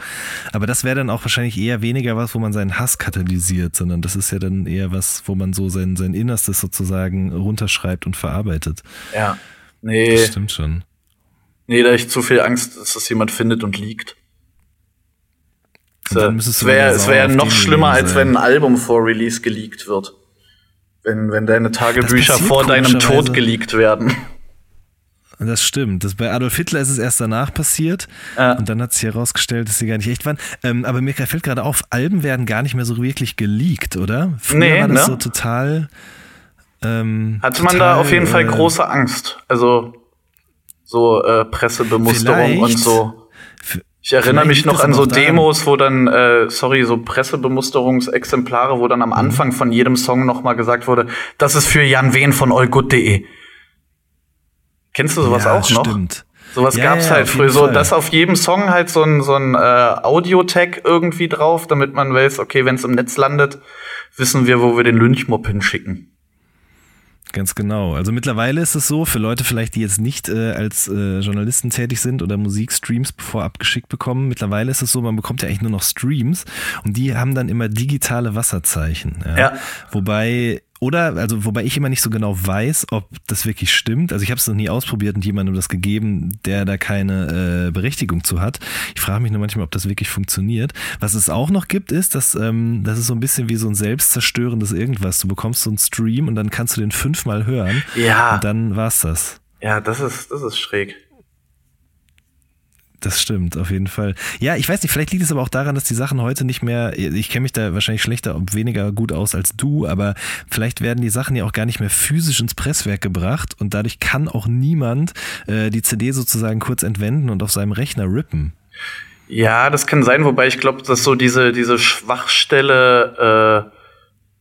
Aber das wäre dann auch wahrscheinlich eher weniger was, wo man seinen Hass katalysiert, sondern das ist ja dann eher was, wo man so sein, sein Innerstes sozusagen runterschreibt und verarbeitet.
Ja. Nee,
Das stimmt schon.
nee, da ich zu viel Angst, dass das jemand findet und liegt.
Müsstest
Es wäre es wär noch schlimmer, als wenn ein Album vor Release geleakt wird. Wenn, wenn deine Tagebücher vor deinem Tod geleakt werden.
Das stimmt. Das, bei Adolf Hitler ist es erst danach passiert.
Ja.
Und dann hat sich herausgestellt, dass sie gar nicht echt waren. Ähm, aber mir fällt gerade auf, Alben werden gar nicht mehr so wirklich geleakt, oder? Früher
Nee,
war das
ne?
so total. Ähm,
Hatte man
total,
da auf jeden Fall
äh,
große Angst. Also so äh, Pressebemusterung und so. Ich erinnere mich noch an so Demos, wo dann, äh, sorry, so Pressebemusterungsexemplare, wo
Mhm.
dann am Anfang von jedem Song noch mal gesagt wurde, das ist für Jan Wehn von allgood.de. Kennst du sowas
ja,
auch noch?
Stimmt.
Sowas
Ja,
gab's
ja,
halt früher so, dass auf jedem Song halt so ein, so ein äh, Audio-Tag irgendwie drauf, damit man weiß, okay, wenn es im Netz landet, wissen wir, wo wir den Lynchmob hinschicken.
Ganz genau. Also mittlerweile ist es so, für Leute vielleicht, die jetzt nicht äh, als äh, Journalisten tätig sind oder Musikstreams vorab geschickt bekommen, mittlerweile ist es so, man bekommt ja eigentlich nur noch Streams und die haben dann immer digitale Wasserzeichen. Ja.
Ja.
Wobei, oder, also wobei ich immer nicht so genau weiß, ob das wirklich stimmt. Also ich habe es noch nie ausprobiert und jemandem das gegeben, der da keine äh, Berechtigung zu hat. Ich frage mich nur manchmal, ob das wirklich funktioniert. Was es auch noch gibt, ist, dass ähm, das ist so ein bisschen wie so ein selbstzerstörendes irgendwas. Du bekommst so einen Stream und dann kannst du den fünfmal hören.
Ja.
Und dann war's das.
Ja, das ist, das ist schräg.
Das stimmt, auf jeden Fall. Ja, ich weiß nicht, vielleicht liegt es aber auch daran, dass die Sachen heute nicht mehr, ich kenne mich da wahrscheinlich schlechter und weniger gut aus als du, aber vielleicht werden die Sachen ja auch gar nicht mehr physisch ins Presswerk gebracht und dadurch kann auch niemand äh, die CD sozusagen kurz entwenden und auf seinem Rechner rippen.
Ja, das kann sein, wobei ich glaube, dass so diese, diese Schwachstelle äh,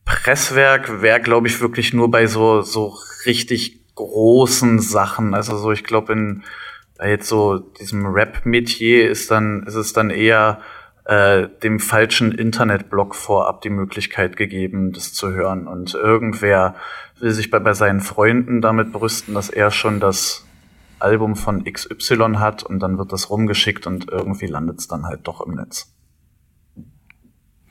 Presswerk wäre, glaube ich, wirklich nur bei so, so richtig großen Sachen. Also so, ich glaube, in jetzt so diesem Rap-Metier ist dann, ist es dann eher äh, dem falschen Internetblog vorab die Möglichkeit gegeben, das zu hören. Und irgendwer will sich bei, bei seinen Freunden damit brüsten, dass er schon das Album von XY hat und dann wird das rumgeschickt und irgendwie landet es dann halt doch im Netz.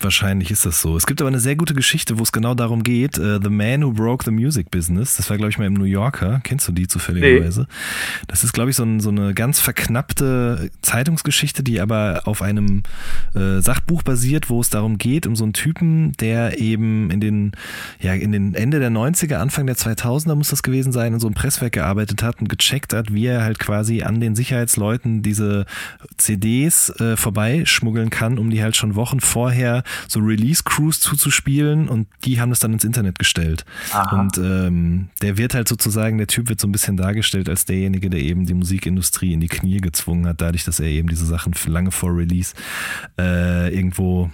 Wahrscheinlich ist das so. Es gibt aber eine sehr gute Geschichte, wo es genau darum geht. Uh, the Man Who Broke the Music Business. Das war, glaube ich, mal im New Yorker. Kennst du die zufälligerweise? Nee. Das ist, glaube ich, so, ein, so, eine ganz verknappte Zeitungsgeschichte, die aber auf einem äh, Sachbuch basiert, wo es darum geht, um so einen Typen, der eben in den, ja, in den Ende der 90er, Anfang der 2000er muss das gewesen sein, in so einem Presswerk gearbeitet hat und gecheckt hat, wie er halt quasi an den Sicherheitsleuten diese CDs äh, vorbeischmuggeln kann, um die halt schon Wochen vorher so Release-Crews zuzuspielen und die haben das dann ins Internet gestellt. Aha. Und ähm, der wird halt sozusagen, der Typ wird so ein bisschen dargestellt als derjenige, der eben die Musikindustrie in die Knie gezwungen hat, dadurch, dass er eben diese Sachen lange vor Release äh, irgendwo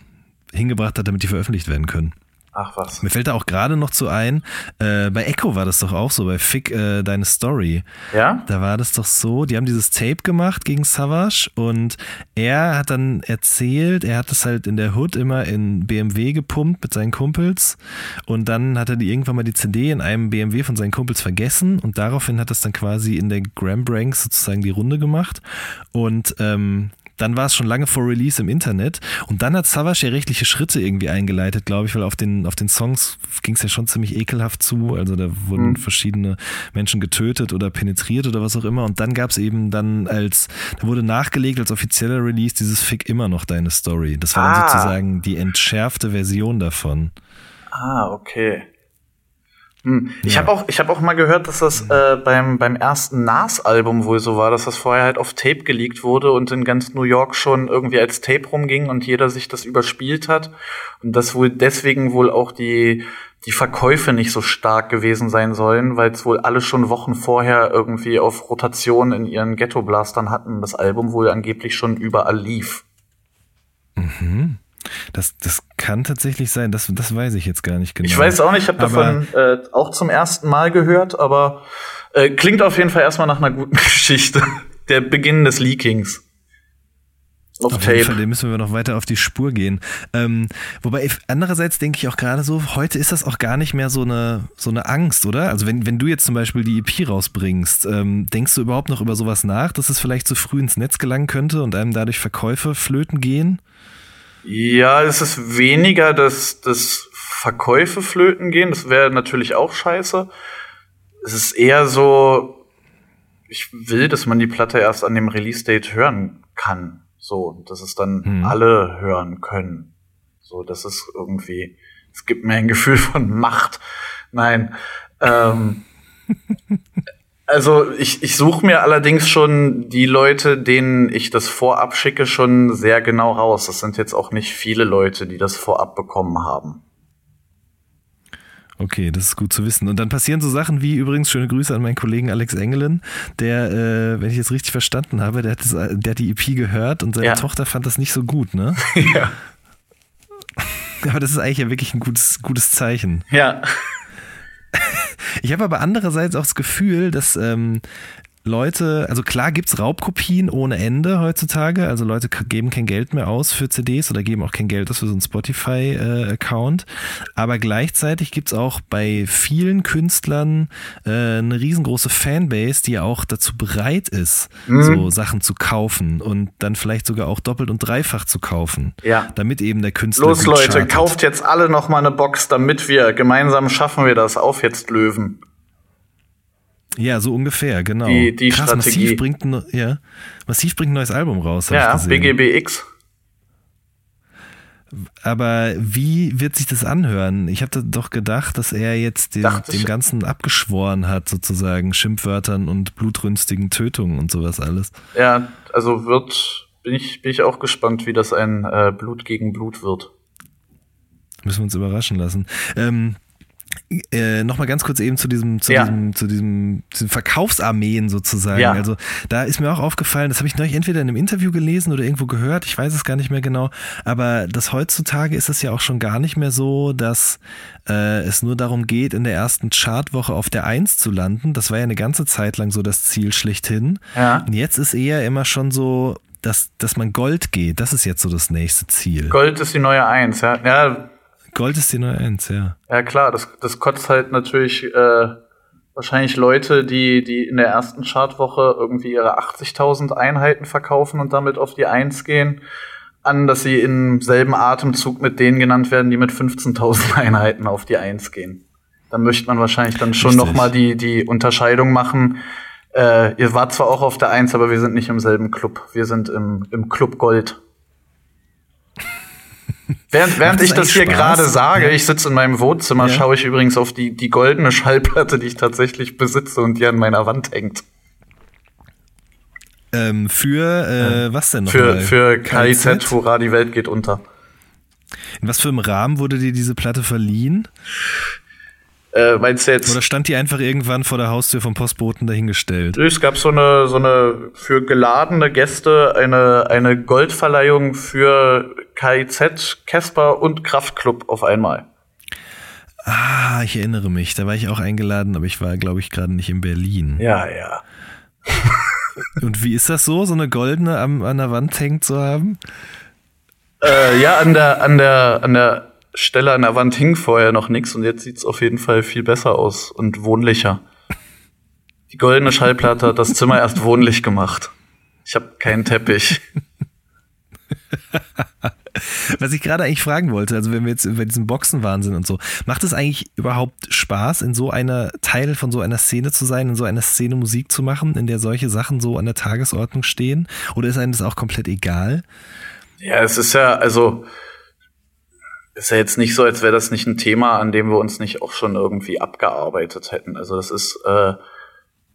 hingebracht hat, damit die veröffentlicht werden können.
Ach was.
Mir fällt da auch gerade noch zu ein, äh, bei Echo war das doch auch so, bei Fick äh, Deine Story.
Ja?
Da war das doch so, die haben dieses Tape gemacht gegen Savage und er hat dann erzählt, er hat das halt in der Hood immer in BMW gepumpt mit seinen Kumpels und dann hat er die irgendwann mal die CD in einem BMW von seinen Kumpels vergessen und daraufhin hat das dann quasi in der Graham Branks sozusagen die Runde gemacht und ähm, dann war es schon lange vor Release im Internet und dann hat Savage ja rechtliche Schritte irgendwie eingeleitet, glaube ich, weil auf den, auf den Songs ging es ja schon ziemlich ekelhaft zu. Also da wurden mhm. verschiedene Menschen getötet oder penetriert oder was auch immer. Und dann gab es eben dann als, da wurde nachgelegt als offizieller Release dieses Fick immer noch deine Story. Das war ah. dann sozusagen die entschärfte Version davon.
Ah, okay. Hm. Ich ja. habe auch, ich habe auch mal gehört, dass das äh, beim beim ersten Nas-Album wohl so war, dass das vorher halt auf Tape geleakt wurde und in ganz New York schon irgendwie als Tape rumging und jeder sich das überspielt hat und dass wohl deswegen wohl auch die die Verkäufe nicht so stark gewesen sein sollen, weil es wohl alle schon Wochen vorher irgendwie auf Rotation in ihren Ghetto-Blastern hatten, das Album wohl angeblich schon überall lief.
Mhm. Das, das kann tatsächlich sein, das, das weiß ich jetzt gar nicht genau.
Ich weiß auch nicht, ich habe davon äh, auch zum ersten Mal gehört, aber äh, klingt auf jeden Fall erstmal nach einer guten [laughs] Geschichte. Der Beginn des Leakings.
Auf, auf Tape. jeden Fall, dem müssen wir noch weiter auf die Spur gehen. Ähm, wobei andererseits denke ich auch gerade so, heute ist das auch gar nicht mehr so eine so eine Angst, oder? Also wenn, wenn du jetzt zum Beispiel die EP rausbringst, ähm, denkst du überhaupt noch über sowas nach, dass es vielleicht zu früh ins Netz gelangen könnte und einem dadurch Verkäufe flöten gehen?
Ja, es ist weniger, dass, dass Verkäufe flöten gehen. Das wäre natürlich auch scheiße. Es ist eher so, ich will, dass man die Platte erst an dem Release-Date hören kann. So, dass es dann hm. alle hören können. So, das ist irgendwie, es gibt mir ein Gefühl von Macht. Nein. Ähm, [laughs] Also ich, ich suche mir allerdings schon die Leute, denen ich das vorab schicke, schon sehr genau raus. Das sind jetzt auch nicht viele Leute, die das vorab bekommen haben.
Okay, das ist gut zu wissen. Und dann passieren so Sachen wie übrigens schöne Grüße an meinen Kollegen Alex Engelen, der, äh, wenn ich jetzt richtig verstanden habe, der hat, das, der hat die EP gehört und seine ja. Tochter fand das nicht so gut, ne? [laughs]
ja.
Aber das ist eigentlich ja wirklich ein gutes, gutes Zeichen.
Ja.
Ich habe aber andererseits auch das Gefühl, dass ähm, Leute, also klar gibt's Raubkopien ohne Ende heutzutage. Also Leute geben kein Geld mehr aus für CDs oder geben auch kein Geld aus für so einen Spotify-Account. Äh, Aber gleichzeitig gibt's auch bei vielen Künstlern äh, eine riesengroße Fanbase, die auch dazu bereit ist, mhm. so Sachen zu kaufen und dann vielleicht sogar auch doppelt und dreifach zu kaufen.
Ja.
Damit eben der Künstler.
Los, Leute, chartet. kauft jetzt alle noch mal eine Box, damit wir gemeinsam schaffen wir das. Auf jetzt Löwen.
Ja, so ungefähr, genau.
Die, die Krass, Strategie.
Massiv bringt, ein, ja, Massiv bringt ein neues Album raus.
Ja, BGBX.
Aber wie wird sich das anhören? Ich hatte doch gedacht, dass er jetzt den, dem Ganzen abgeschworen hat, sozusagen, Schimpfwörtern und blutrünstigen Tötungen und sowas alles.
Ja, also wird, bin ich, bin ich auch gespannt, wie das ein äh, Blut gegen Blut wird.
Müssen wir uns überraschen lassen. Ähm, Äh, Nochmal ganz kurz eben zu diesem, zu
Ja.
diesem, zu diesem, zu diesem Verkaufsarmeen sozusagen.
Ja.
Also da ist mir auch aufgefallen, das habe ich neulich entweder in einem Interview gelesen oder irgendwo gehört, ich weiß es gar nicht mehr genau, aber das heutzutage ist es ja auch schon gar nicht mehr so, dass äh, es nur darum geht, in der ersten Chartwoche auf der Eins zu landen. Das war ja eine ganze Zeit lang so das Ziel schlechthin.
Ja.
Und jetzt ist eher immer schon so, dass, dass man Gold geht. Das ist jetzt so das nächste Ziel.
Gold ist die neue Eins, ja. Ja,
Gold ist die neue Eins, ja.
ja klar, das, das kotzt halt natürlich äh, wahrscheinlich Leute, die, die in der ersten Chartwoche irgendwie ihre 80.000 Einheiten verkaufen und damit auf die Eins gehen, an, dass sie im selben Atemzug mit denen genannt werden, die mit 15.000 [laughs] Einheiten auf die Eins gehen. Da möchte man wahrscheinlich dann schon
Richtig.
noch mal die, die Unterscheidung machen. Äh, ihr wart zwar auch auf der Eins, aber wir sind nicht im selben Club. Wir sind im, im Club Gold. Während, während ich
das
hier
Spaß?
gerade sage, ich sitze in meinem Wohnzimmer,
Ja.
schaue ich übrigens auf die, die goldene Schallplatte, die ich tatsächlich besitze und die an meiner Wand hängt.
Ähm, für äh, was denn noch?
Für, für KIZ, hurra, die Welt geht unter.
In was für einem Rahmen wurde dir diese Platte verliehen?
Äh, meinst du jetzt?
Oder stand die einfach irgendwann vor der Haustür vom Postboten dahingestellt?
Es gab so eine, so eine für geladene Gäste eine, eine Goldverleihung für KIZ, Casper und Kraftklub auf einmal.
Ah, ich erinnere mich. Da war ich auch eingeladen, aber ich war, glaube ich, gerade nicht in Berlin.
Ja, ja. [laughs]
Und wie ist das so, so eine goldene am, an der Wand hängt zu haben?
Äh, ja, an der, an der, an der Stelle an der Wand hing vorher noch nichts und jetzt sieht's auf jeden Fall viel besser aus und wohnlicher. Die goldene Schallplatte hat das Zimmer erst wohnlich gemacht. Ich habe keinen Teppich. [laughs]
Was ich gerade eigentlich fragen wollte, also wenn wir jetzt über diesen Boxenwahnsinn und so, macht es eigentlich überhaupt Spaß, in so einer Teil von so einer Szene zu sein, in so einer Szene Musik zu machen, in der solche Sachen so an der Tagesordnung stehen? Oder ist einem das auch komplett egal?
Ja, es ist ja, also, ist ja jetzt nicht so, als wäre das nicht ein Thema, an dem wir uns nicht auch schon irgendwie abgearbeitet hätten. Also das ist äh,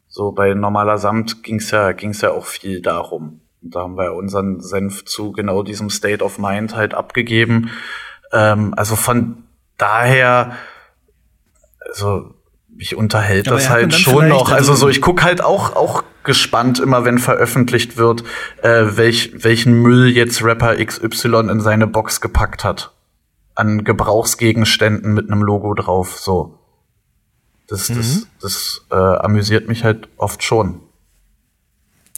so bei normaler Samt ging's ja, ging's ja auch viel darum. Und da haben wir unseren Senf zu genau diesem State of Mind halt abgegeben. Ähm, also von daher, also mich unterhält
Aber
das halt schon noch. Also
also-
so, ich guck halt auch auch gespannt immer, wenn veröffentlicht wird, äh, welch, welchen Müll jetzt Rapper XY in seine Box gepackt hat. An Gebrauchsgegenständen mit einem Logo drauf. So. Das, das, das äh, amüsiert mich halt oft schon.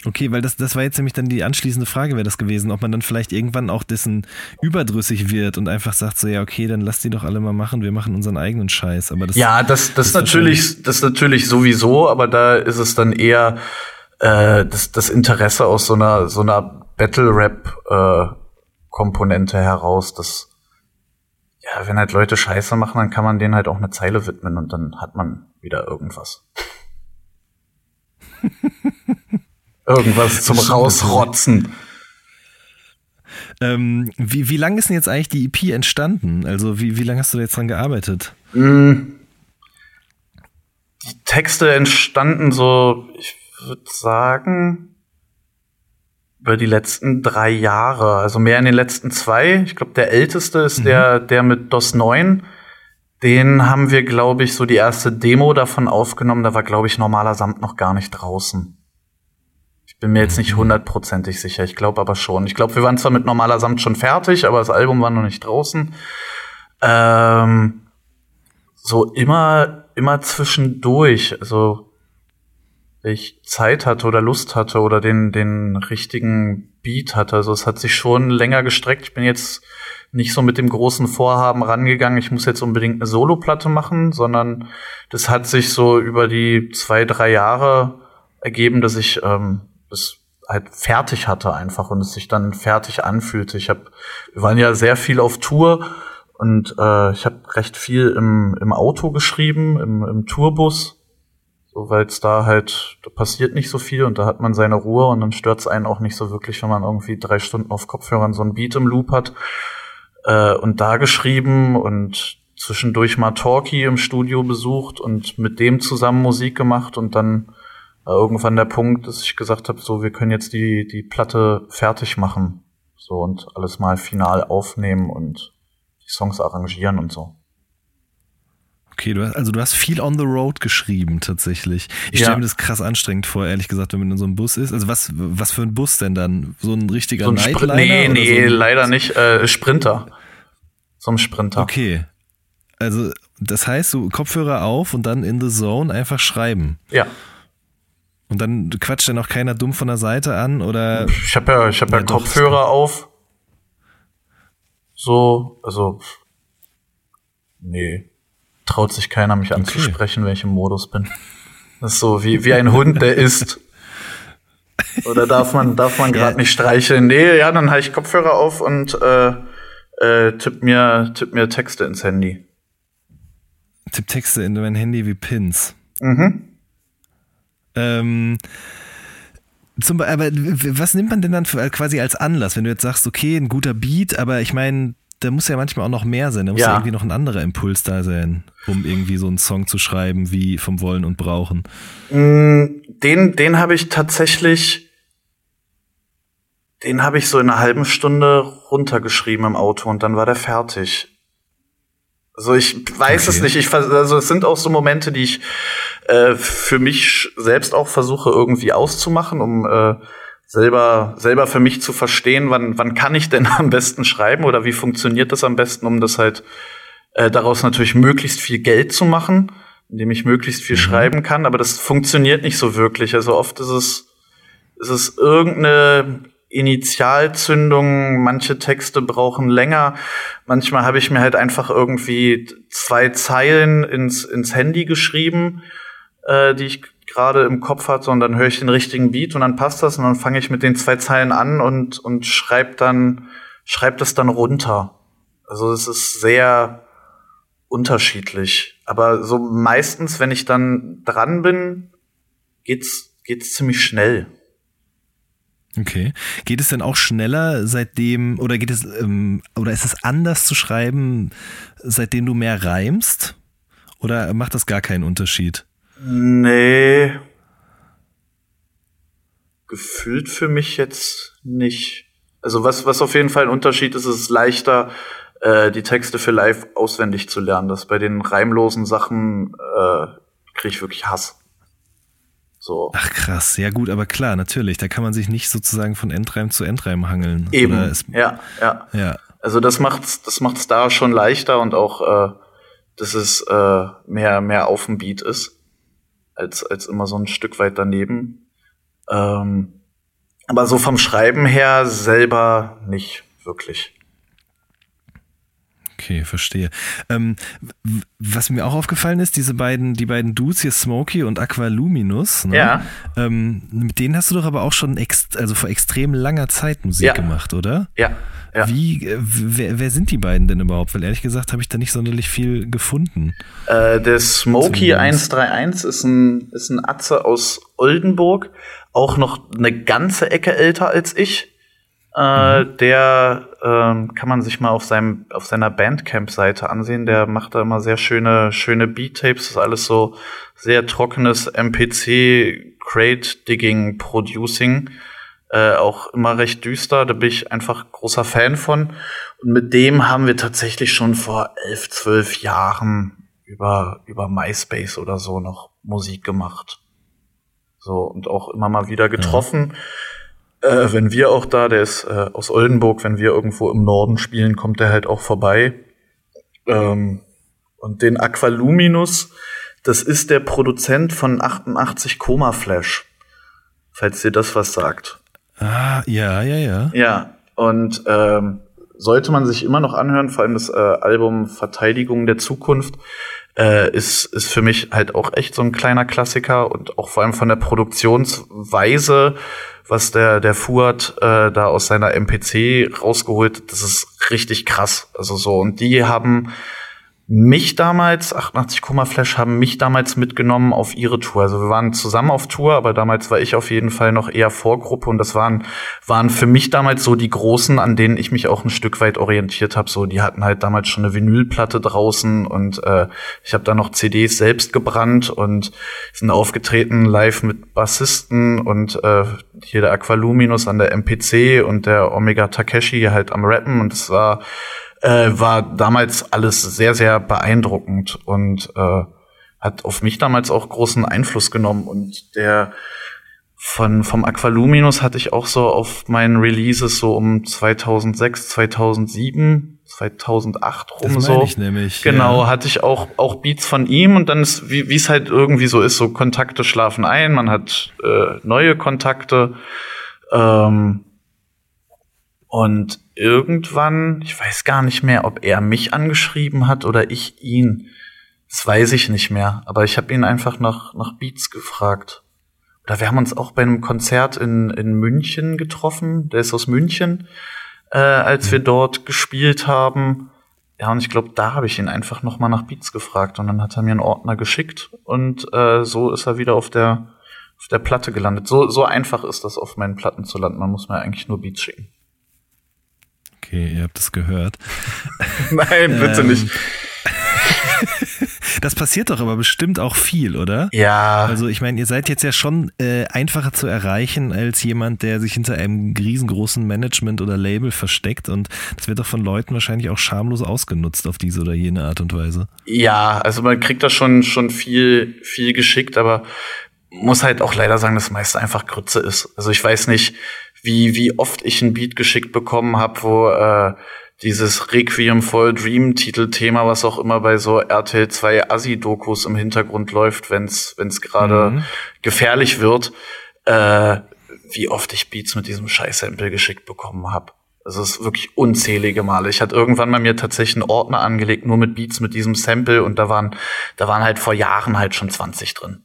Okay, weil das, das war jetzt nämlich dann die anschließende Frage, wäre das gewesen, ob man dann vielleicht irgendwann auch dessen überdrüssig wird und einfach sagt so, ja, okay, dann lass die doch alle mal machen, wir machen unseren eigenen Scheiß. Aber das,
Ja, das, das,
ist
natürlich, das natürlich sowieso, aber da ist es dann eher äh, das, das Interesse aus so einer so einer Battle Rap äh, Komponente heraus, dass ja, wenn halt Leute Scheiße machen, dann kann man denen halt auch eine Zeile widmen und dann hat man wieder irgendwas. [laughs] irgendwas zum Rausrotzen.
Ähm, wie, wie lang ist denn jetzt eigentlich die EP entstanden? Also wie, wie lange hast du da jetzt dran gearbeitet?
Mm. Die Texte entstanden so, ich würde sagen, über die letzten drei Jahre, also mehr in den letzten zwei. Ich glaube, der älteste ist der, der mit DOS 9. Den haben wir, glaube ich, so die erste Demo davon aufgenommen. Da war, glaube ich, normaler Samt noch gar nicht draußen. Ich bin mir jetzt nicht hundertprozentig sicher. Ich glaube aber schon. Ich glaube, wir waren zwar mit normaler Samt schon fertig, aber das Album war noch nicht draußen. Ähm, so immer, immer zwischendurch. Also, ich Zeit hatte oder Lust hatte oder den, den richtigen Beat hatte. Also, es hat sich schon länger gestreckt. Ich bin jetzt nicht so mit dem großen Vorhaben rangegangen, ich muss jetzt unbedingt eine Soloplatte machen, sondern das hat sich so über die zwei, drei Jahre ergeben, dass ich ähm, das halt fertig hatte einfach und es sich dann fertig anfühlte. Ich habe, wir waren ja sehr viel auf Tour und äh, ich habe recht viel im, im Auto geschrieben, im, im Tourbus, so weil es da halt, da passiert nicht so viel und da hat man seine Ruhe und dann stört's einen auch nicht so wirklich, wenn man irgendwie drei Stunden auf Kopfhörern so ein Beat im Loop hat äh, und da geschrieben und zwischendurch mal Talkie im Studio besucht und mit dem zusammen Musik gemacht und dann war irgendwann der Punkt, dass ich gesagt habe, so wir können jetzt die die Platte fertig machen, so und alles mal final aufnehmen und die Songs arrangieren und so.
Okay, du hast, also du hast viel on the road geschrieben tatsächlich. Ich stelle
Ja.
mir das krass anstrengend vor, ehrlich gesagt, wenn man in so einem Bus ist. Also was, was für ein Bus denn dann? So ein richtiger
So ein
Nightliner?
nee, nee,
so
leider nicht. Äh, Sprinter. So ein Sprinter.
Okay. Also das heißt, du Kopfhörer auf und dann in the zone einfach schreiben.
Ja.
Und dann quatscht dann auch keiner dumm von der Seite an oder
Ich habe ja, ich hab ja,
Ja,
Kopfhörer auf. So, also. Nee. Traut sich keiner, mich anzusprechen, wenn ich im Modus bin. Das ist so wie, wie ein Hund, der isst. Oder darf man, darf man gerade
Ja.
nicht streicheln? Nee, ja, dann habe ich Kopfhörer auf und äh, äh, tipp, mir, tipp mir Texte ins Handy.
tipp Texte in mein Handy wie Pins.
Mhm.
Ähm, zum, Be- aber was nimmt man denn dann für, quasi als Anlass, wenn du jetzt sagst, okay, ein guter Beat, aber ich meine, da muss ja manchmal auch noch mehr sein, da muss ja.
Ja.
irgendwie noch ein anderer Impuls da sein, um irgendwie so einen Song zu schreiben wie vom Wollen und Brauchen.
Mm, Den, den habe ich tatsächlich, den habe ich so in einer halben Stunde runtergeschrieben im Auto und dann war der fertig. Also ich weiß es
Okay.
nicht. Ich, also es sind auch so Momente, die ich äh, für mich selbst auch versuche irgendwie auszumachen, um äh, selber selber für mich zu verstehen, wann wann kann ich denn [laughs] am besten schreiben oder wie funktioniert das am besten, um das halt äh, daraus natürlich möglichst viel Geld zu machen, indem ich möglichst viel schreiben kann, aber das funktioniert nicht so wirklich. Also oft ist es, ist es irgendeine Initialzündung, manche Texte brauchen länger. Manchmal habe ich mir halt einfach irgendwie zwei Zeilen ins, ins Handy geschrieben, äh, die ich gerade im Kopf hatte und dann höre ich den richtigen Beat und dann passt das und dann fange ich mit den zwei Zeilen an und, und schreib dann, schreib das dann runter. Also es ist sehr unterschiedlich. Aber so meistens, wenn ich dann dran bin, geht's, geht's ziemlich schnell.
Okay. Geht es denn auch schneller seitdem, oder geht es, ähm, oder ist es anders zu schreiben, seitdem du mehr reimst? Oder macht das gar keinen Unterschied?
Nee. Gefühlt für mich jetzt nicht. Also was, was auf jeden Fall ein Unterschied ist, ist es ist leichter, äh, die Texte für live auswendig zu lernen. Das bei den reimlosen Sachen äh, kriege ich wirklich Hass. So.
Ach krass, ja gut, aber klar, natürlich, da kann man sich nicht sozusagen von Endreim zu Endreim hangeln.
Eben.
Es,
ja, ja.
ja.
Also das macht's, das macht's da schon leichter und auch, äh, dass es äh, mehr, mehr auf dem Beat ist, als, als immer so ein Stück weit daneben. Ähm, aber so vom Schreiben her selber nicht wirklich.
Okay, verstehe. Ähm, was mir auch aufgefallen ist, diese beiden, die beiden Dudes hier, Smokey und Aqualuminous, ne?
Ja.
ähm, mit denen hast du doch aber auch schon also vor extrem langer Zeit Musik
Ja.
gemacht, oder?
Ja, ja.
Wie, äh, wer, wer sind die beiden denn überhaupt? Weil ehrlich gesagt habe ich da nicht sonderlich viel gefunden.
Äh, der Smokey
Zum Jungs.
131 ist ein, ist ein Atze aus Oldenburg, auch noch eine ganze Ecke älter als ich. Äh, Der ähm, kann man sich mal auf seinem auf seiner Bandcamp-Seite ansehen. Der macht da immer sehr schöne schöne Beat-Tapes. Das ist alles so sehr trockenes MPC Crate Digging Producing. Äh, auch immer recht düster. Da bin ich einfach großer Fan von. Und mit dem haben wir tatsächlich schon vor elf, zwölf Jahren über, über MySpace oder so noch Musik gemacht. So, und auch immer mal wieder getroffen. Äh, wenn wir auch da, der ist äh, aus Oldenburg, wenn wir irgendwo im Norden spielen, kommt der halt auch vorbei. Ähm, und den Aqualuminus, das ist der Produzent von 88 Coma Flash. Falls dir das was sagt.
Ah, ja, ja, ja.
Ja, und ähm, sollte man sich immer noch anhören, vor allem das äh, Album Verteidigung der Zukunft, äh, ist, ist für mich halt auch echt so ein kleiner Klassiker und auch vor allem von der Produktionsweise, was der, der Fuad äh, da aus seiner MPC rausgeholt, das ist richtig krass. Also so, und die haben mich damals, 88 Komma Flash, haben mich damals mitgenommen auf ihre Tour. Also wir waren zusammen auf Tour, aber damals war ich auf jeden Fall noch eher Vorgruppe und das waren, waren für mich damals so die Großen, an denen ich mich auch ein Stück weit orientiert habe. So, die hatten halt damals schon eine Vinylplatte draußen und äh, ich habe da noch CDs selbst gebrannt und sind aufgetreten live mit Bassisten und äh, hier der Aqualuminus an der MPC und der Omega Takeshi halt am Rappen und es war äh, war damals alles sehr, sehr beeindruckend und äh, hat auf mich damals auch großen Einfluss genommen. Und der von vom Aqualuminus hatte ich auch so auf meinen Releases so um 2006, 2007, 2008 rum
Das
so.
ich nämlich,
Genau,
ja.
hatte ich auch auch Beats von ihm und dann ist wie wie es halt irgendwie so ist, so Kontakte schlafen ein, man hat äh, neue Kontakte ähm, und irgendwann, ich weiß gar nicht mehr, ob er mich angeschrieben hat oder ich ihn. Das weiß ich nicht mehr. Aber ich habe ihn einfach nach, nach Beats gefragt. Oder wir haben uns auch bei einem Konzert in, in München getroffen. Der ist aus München, äh, als wir dort gespielt haben. Ja, und ich glaube, da habe ich ihn einfach noch mal nach Beats gefragt. Und dann hat er mir einen Ordner geschickt. Und äh, so ist er wieder auf der, auf der Platte gelandet. So, so einfach ist das, auf meinen Platten zu landen. Man muss mir eigentlich nur Beats schicken.
Okay, ihr habt es gehört. [laughs]
Nein, bitte
Ähm,
nicht. [laughs]
Das passiert doch aber bestimmt auch viel, oder?
Ja,
Also ich meine, ihr seid jetzt ja schon äh, einfacher zu erreichen als jemand, der sich hinter einem riesengroßen Management oder Label versteckt und das wird doch von Leuten wahrscheinlich auch schamlos ausgenutzt auf diese oder jene Art und Weise.
ja, also man kriegt da schon, schon viel, viel geschickt, aber muss halt auch leider sagen, dass das meiste einfach Grütze ist. Also ich weiß nicht, wie, wie oft ich ein Beat geschickt bekommen habe, wo äh, dieses Requiem for a Dream Titelthema, was auch immer bei so RTL 2 Assi-Dokus im Hintergrund läuft, wenn's wenn's gerade
Mhm.
gefährlich wird, äh, wie oft ich Beats mit diesem Scheiß-Sample geschickt bekommen habe. Also es ist wirklich unzählige Male. Ich hatte irgendwann bei mir tatsächlich einen Ordner angelegt, nur mit Beats mit diesem Sample und da waren, da waren halt vor Jahren halt schon 20 drin.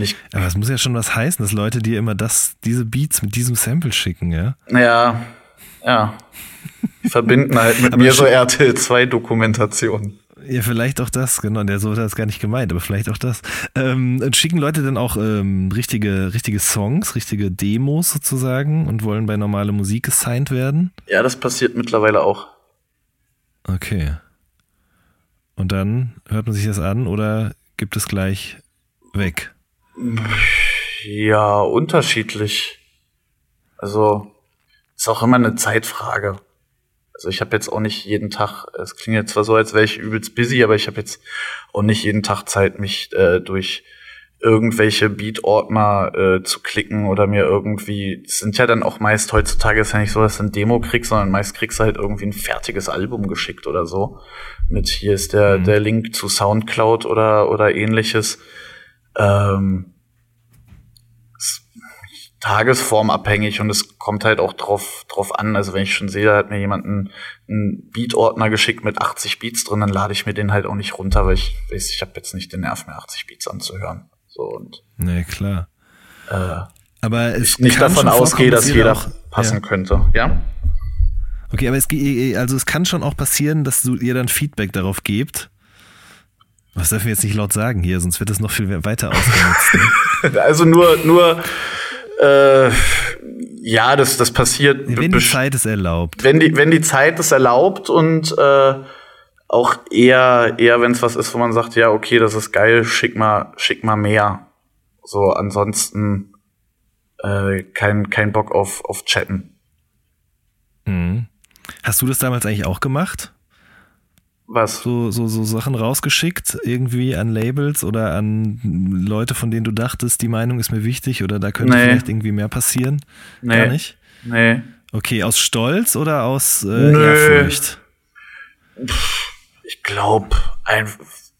Ich,
Aber es muss ja schon was heißen, dass Leute dir immer das, diese Beats mit diesem Sample schicken, ja?
ja, ja, verbinden halt mit mir so RTL 2 Dokumentationen.
Ja, vielleicht auch das, genau. Der so hat das gar nicht gemeint, aber vielleicht auch das. Ähm, und schicken Leute dann auch ähm, richtige, richtige Songs, richtige Demos sozusagen und wollen bei normale Musik gesigned werden?
Ja, das passiert mittlerweile auch.
Okay. Und dann hört man sich das an oder gibt es gleich weg?
Ja, unterschiedlich. Also ist auch immer eine Zeitfrage. Also ich habe jetzt auch nicht jeden Tag, es klingt jetzt zwar so, als wäre ich übelst busy, aber ich habe jetzt auch nicht jeden Tag Zeit, mich äh, durch irgendwelche Beat-Ordner äh, zu klicken oder mir irgendwie, es sind ja dann auch meist heutzutage ist ja nicht so, dass du ein Demo kriegst, sondern meist kriegst du halt irgendwie ein fertiges Album geschickt oder so. Mit hier ist der, der Link zu Soundcloud oder, oder ähnliches. Ähm, tagesformabhängig und es kommt halt auch drauf, drauf an. Also wenn ich schon sehe, da hat mir jemand einen, einen Beat-Ordner geschickt mit 80 Beats drin, dann lade ich mir den halt auch nicht runter, weil ich weiß, ich habe jetzt nicht den Nerv mehr, 80 Beats anzuhören. So und
Nee, klar.
äh,
Aber es
ich nicht davon ausgehe, dass jeder
auch-
passen
Ja.
könnte. Ja?
Okay, aber es, also es kann schon auch passieren, dass du ihr dann Feedback darauf gebt. Was dürfen wir jetzt nicht laut sagen hier, sonst wird es noch viel weiter ausgenutzt. [laughs]
Also nur, nur äh, ja, das, das passiert.
Wenn die Zeit es erlaubt.
wenn die, wenn die Zeit es erlaubt und äh, auch eher, eher wenn es was ist, wo man sagt, ja, okay, das ist geil, schick mal, schick mal mehr. So, ansonsten äh, kein, kein Bock auf, auf Chatten.
Mhm. Hast du das damals eigentlich auch gemacht?
Was?
So, so, so Sachen rausgeschickt, irgendwie an Labels oder an Leute, von denen du dachtest, die Meinung ist mir wichtig oder da könnte
Nee.
vielleicht irgendwie mehr passieren?
Nee.
Gar nicht?
Nee.
Okay, aus Stolz oder aus äh,
Nö.
Ehrfurcht?
Ich glaube, ein,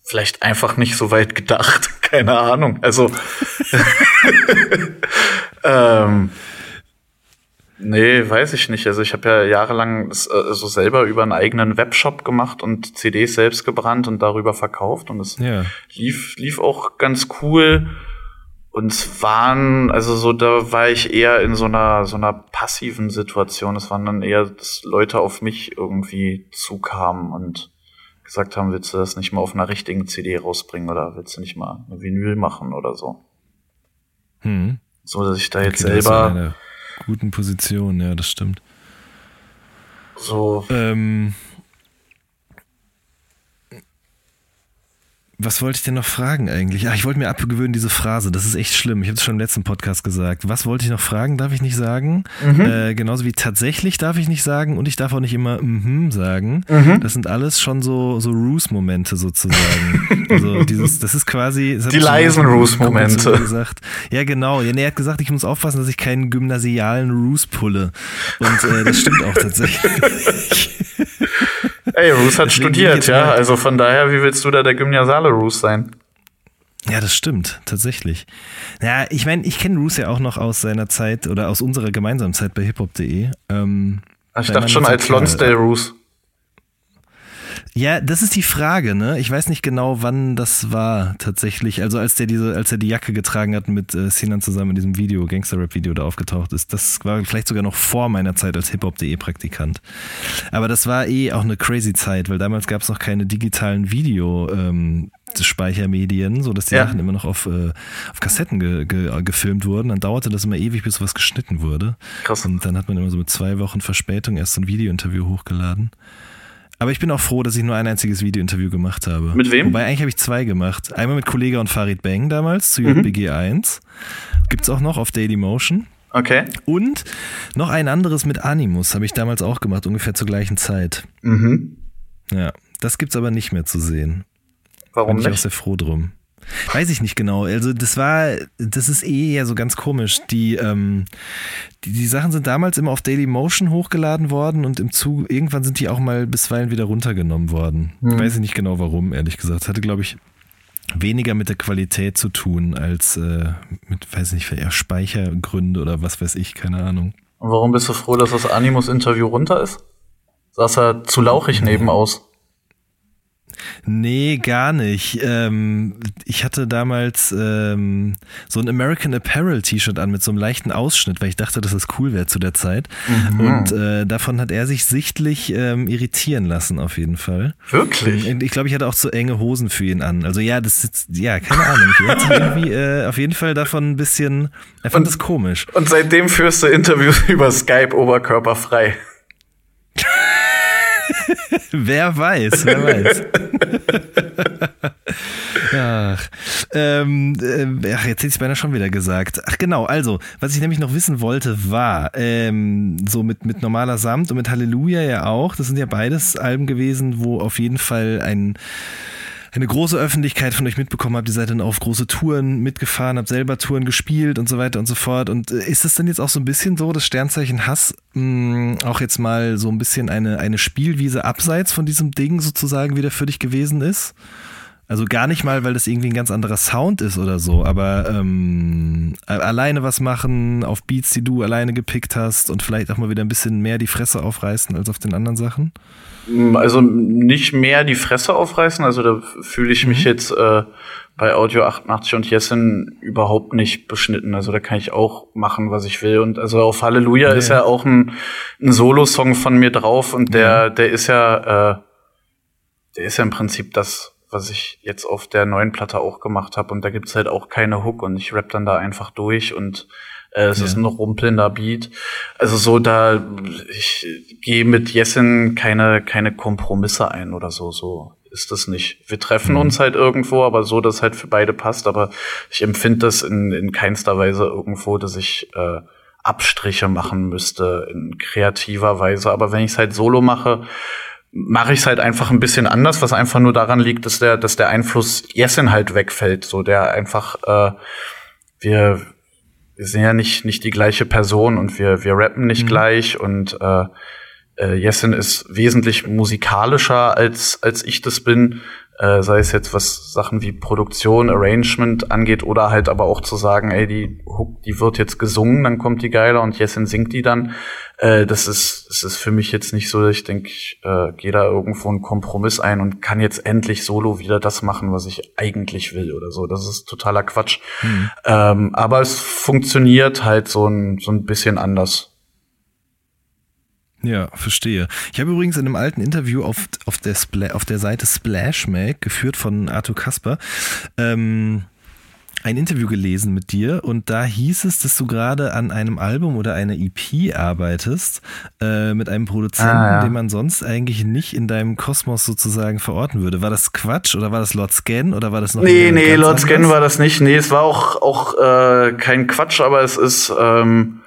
vielleicht einfach nicht so weit gedacht. [laughs] Keine Ahnung. Also. [laughs] ähm, nee, weiß ich nicht. Also ich habe ja jahrelang äh, so selber über einen eigenen Webshop gemacht und CDs selbst gebrannt und darüber verkauft und es
Ja.
lief, lief auch ganz cool. Und es waren, also so, da war ich eher in so einer, so einer passiven Situation. Es waren dann eher, dass Leute auf mich irgendwie zukamen und gesagt haben, willst du das nicht mal auf einer richtigen CD rausbringen oder willst du nicht mal eine Vinyl machen oder so.
Hm.
So, dass ich da jetzt
Okay,
selber
guten Position, ja, das stimmt.
so,
Ähm, was wollte ich denn noch fragen eigentlich? Ach, ich wollte mir abgewöhnen, diese Phrase. Das ist echt schlimm. Ich habe es schon im letzten Podcast gesagt. Was wollte ich noch fragen? Darf ich nicht sagen? Mhm. Äh, genauso wie tatsächlich darf ich nicht sagen und ich darf auch nicht immer mhm sagen. Mhm. Das sind alles schon so, so Roos-Momente sozusagen. [laughs] also dieses, das ist quasi. Das
Die leisen
gesagt. Ja, genau. Ja, nee, er hat gesagt, ich muss aufpassen, dass ich keinen gymnasialen Roos pulle. Und äh, das stimmt auch tatsächlich. [laughs]
Ey, Roos hat studiert, ja. Also von daher, wie willst du da der gymnasiale Roos sein?
Ja, das stimmt, tatsächlich. Ja, ich meine, ich kenne Roos ja auch noch aus seiner Zeit oder aus unserer gemeinsamen Zeit bei hiphop.de. Ähm,
ich dachte schon als Lonsdale Roos.
Ja, das ist die Frage, ne? Ich weiß nicht genau, wann das war tatsächlich. Also als der diese, als er die Jacke getragen hat mit äh, Sinan zusammen in diesem Video, Gangster-Rap-Video da aufgetaucht ist. Das war vielleicht sogar noch vor meiner Zeit als Hip-Hop.de Praktikant. Aber das war eh auch eine crazy Zeit, weil damals gab es noch keine digitalen Video. Ähm, Speichermedien, so dass die ja. Sachen immer noch auf, äh, auf Kassetten ge, ge, gefilmt wurden. Dann dauerte das immer ewig, bis sowas geschnitten wurde. Krass. Und dann hat man immer so mit zwei Wochen Verspätung erst so ein Video-Interview hochgeladen. Aber ich bin auch froh, dass ich nur ein einziges Videointerview gemacht habe.
Mit wem?
Wobei eigentlich habe ich zwei gemacht. Einmal mit Kollega und Farid Bang damals zu mhm. JBG 1. Gibt's auch noch auf Daily Motion.
Okay.
Und noch ein anderes mit Animus habe ich damals auch gemacht, ungefähr zur gleichen Zeit.
Mhm.
Ja, das gibt's aber nicht mehr zu sehen.
Warum
Bin ich
nicht?
auch sehr froh drum. Weiß ich nicht genau. Also das war, das ist eh ja so ganz komisch. Die, ähm, die, die Sachen sind damals immer auf Daily Motion hochgeladen worden und im Zug, irgendwann sind die auch mal bisweilen wieder runtergenommen worden. Hm. Ich weiß nicht genau warum, ehrlich gesagt. Das hatte, glaube ich, weniger mit der Qualität zu tun als äh, mit, weiß nicht, eher Speichergründe oder was weiß ich, keine Ahnung.
Und warum bist du froh, dass das Animus-Interview runter ist? Saß er zu lauchig nebenaus?
Nee, gar nicht. Ähm, ich hatte damals ähm, so ein American Apparel T-Shirt an mit so einem leichten Ausschnitt, weil ich dachte, dass das cool wäre zu der Zeit. Mhm. Und äh, davon hat er sich sichtlich ähm, irritieren lassen, auf jeden Fall.
Wirklich?
Und ich glaube, ich hatte auch zu enge Hosen für ihn an. Also ja, das ist, ja, keine Ahnung. Ich hatte irgendwie äh, auf jeden Fall davon ein bisschen, er fand es komisch.
Und seitdem führst du Interviews [laughs] über Skype oberkörperfrei. [laughs] [laughs]
wer weiß, wer weiß. ach, ähm, äh, ach, jetzt hätte ich es beinahe schon wieder gesagt. Ach genau, also, was ich nämlich noch wissen wollte, war, ähm, so mit, mit normaler Samt und mit Halleluja ja auch, das sind ja beides Alben gewesen, wo auf jeden Fall ein eine große Öffentlichkeit von euch mitbekommen habt. Ihr seid dann auf große Touren mitgefahren, habt selber Touren gespielt und so weiter und so fort. Und äh, ist es denn jetzt auch so ein bisschen so, dass Sternzeichen Hass mh, mm, auch jetzt mal so ein bisschen eine, eine Spielwiese abseits von diesem Ding sozusagen wieder für dich gewesen ist? Also gar nicht mal, weil das irgendwie ein ganz anderer Sound ist oder so, aber ähm, alleine was machen auf Beats, die du alleine gepickt hast und vielleicht auch mal wieder ein bisschen mehr die Fresse aufreißen als auf den anderen Sachen?
Also nicht mehr die Fresse aufreißen, also da fühle ich mich mhm. jetzt äh, bei Audio 88 und Jessen überhaupt nicht beschnitten. Also da kann ich auch machen, was ich will. Und also auf Halleluja ja. ist ja auch ein, ein Solo-Song von mir drauf und der, ja. der ist ja, äh, der ist ja im Prinzip das, was ich jetzt auf der neuen Platte auch gemacht habe. Und da gibt's halt auch keine Hook und ich rap dann da einfach durch und äh, es ja. ist ein rumpelnder Beat. Also so da, ich gehe mit Jessen keine, keine Kompromisse ein oder so, so ist das nicht. Wir treffen mhm. uns halt irgendwo, aber so, dass halt für beide passt. Aber ich empfinde das in, in keinster Weise irgendwo, dass ich äh, Abstriche machen müsste in kreativer Weise. Aber wenn ich es halt solo mache, mache ich es halt einfach ein bisschen anders, was einfach nur daran liegt, dass der, dass der Einfluss Jessen halt wegfällt. So der einfach, äh, wir, wir sind ja nicht, nicht die gleiche Person und wir, wir rappen nicht mhm. gleich und äh, äh, Jessin ist wesentlich musikalischer als, als ich das bin äh, sei es jetzt was Sachen wie Produktion, Arrangement angeht oder halt aber auch zu sagen, ey, die Hook, die wird jetzt gesungen, dann kommt die geiler und Jessin singt die dann. Äh, das ist, das ist für mich jetzt nicht so, ich denke, ich äh, gehe da irgendwo einen Kompromiss ein und kann jetzt endlich solo wieder das machen, was ich eigentlich will oder so. Das ist totaler Quatsch. Mhm. Ähm, aber es funktioniert halt so ein, so ein bisschen anders.
Ja, verstehe. Ich habe übrigens in einem alten Interview auf, auf, der, Spla auf der Seite Splash Mag, geführt von Arthur Kasper, ähm, ein Interview gelesen mit dir und da hieß es, dass du gerade an einem Album oder einer EP arbeitest äh, mit einem Produzenten, ah, ja. den man sonst eigentlich nicht in deinem Kosmos sozusagen verorten würde. War das Quatsch oder war das Lord Scan oder war das noch?
Nee, nee, Lord Scan war das nicht. Nee, es war auch, auch äh, kein Quatsch, aber es ist ähm,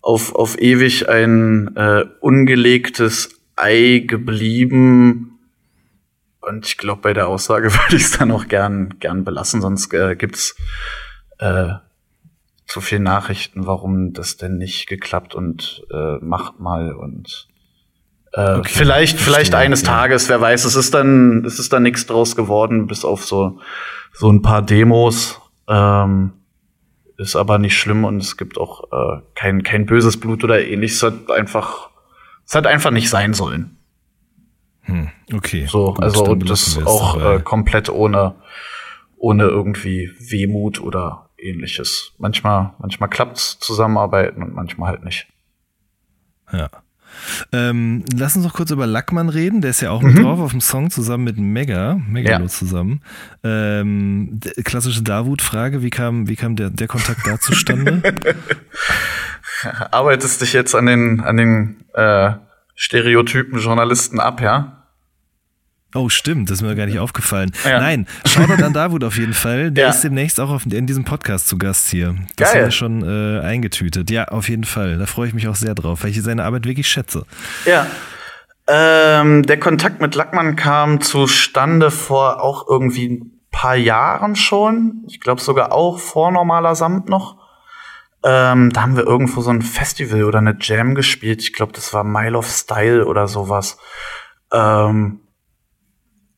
auf, auf ewig ein äh, ungelegtes Ei geblieben und ich glaube, bei der Aussage [laughs] würde ich es dann auch gern, gern belassen, sonst äh, gibt's äh, zu viel Nachrichten, warum das denn nicht geklappt und äh, macht mal und äh, okay, vielleicht, vielleicht eines ja. Tages, wer weiß, es ist dann, es ist dann nichts draus geworden, bis auf so, so ein paar Demos. Ähm, ist aber nicht schlimm und es gibt auch äh, kein, kein böses Blut oder ähnliches. Es hat einfach, es hat einfach nicht sein sollen.
Hm, okay.
So, Gut, also und das auch äh, komplett ohne, ohne irgendwie Wehmut oder ähnliches. Manchmal, manchmal klappt's zusammenarbeiten und manchmal halt nicht.
Ja. Ähm, lass uns noch kurz über Lackmann reden. Der ist ja auch mit mhm. drauf auf dem Song zusammen mit Mega, Megalo ja. zusammen. Ähm, klassische Davut-Frage: Wie kam, wie kam der, der Kontakt da zustande? [laughs]
Arbeitest dich jetzt an den, an den äh, Stereotypen Journalisten ab, ja?
Oh, stimmt, das ist mir gar nicht aufgefallen. Ja. Nein, Shoutout an Davut auf jeden Fall. Der ja. ist demnächst auch auf, in diesem Podcast zu Gast hier. Das Geil. haben wir schon äh, eingetütet. Ja, auf jeden Fall. Da freue ich mich auch sehr drauf, weil ich seine Arbeit wirklich schätze.
Ja. Ähm, der Kontakt mit Lackmann kam zustande vor auch irgendwie ein paar Jahren schon. Ich glaube sogar auch vor normaler Samt noch. Ähm, da haben wir irgendwo so ein Festival oder eine Jam gespielt. Ich glaube, das war Mile of Style oder sowas. Ähm,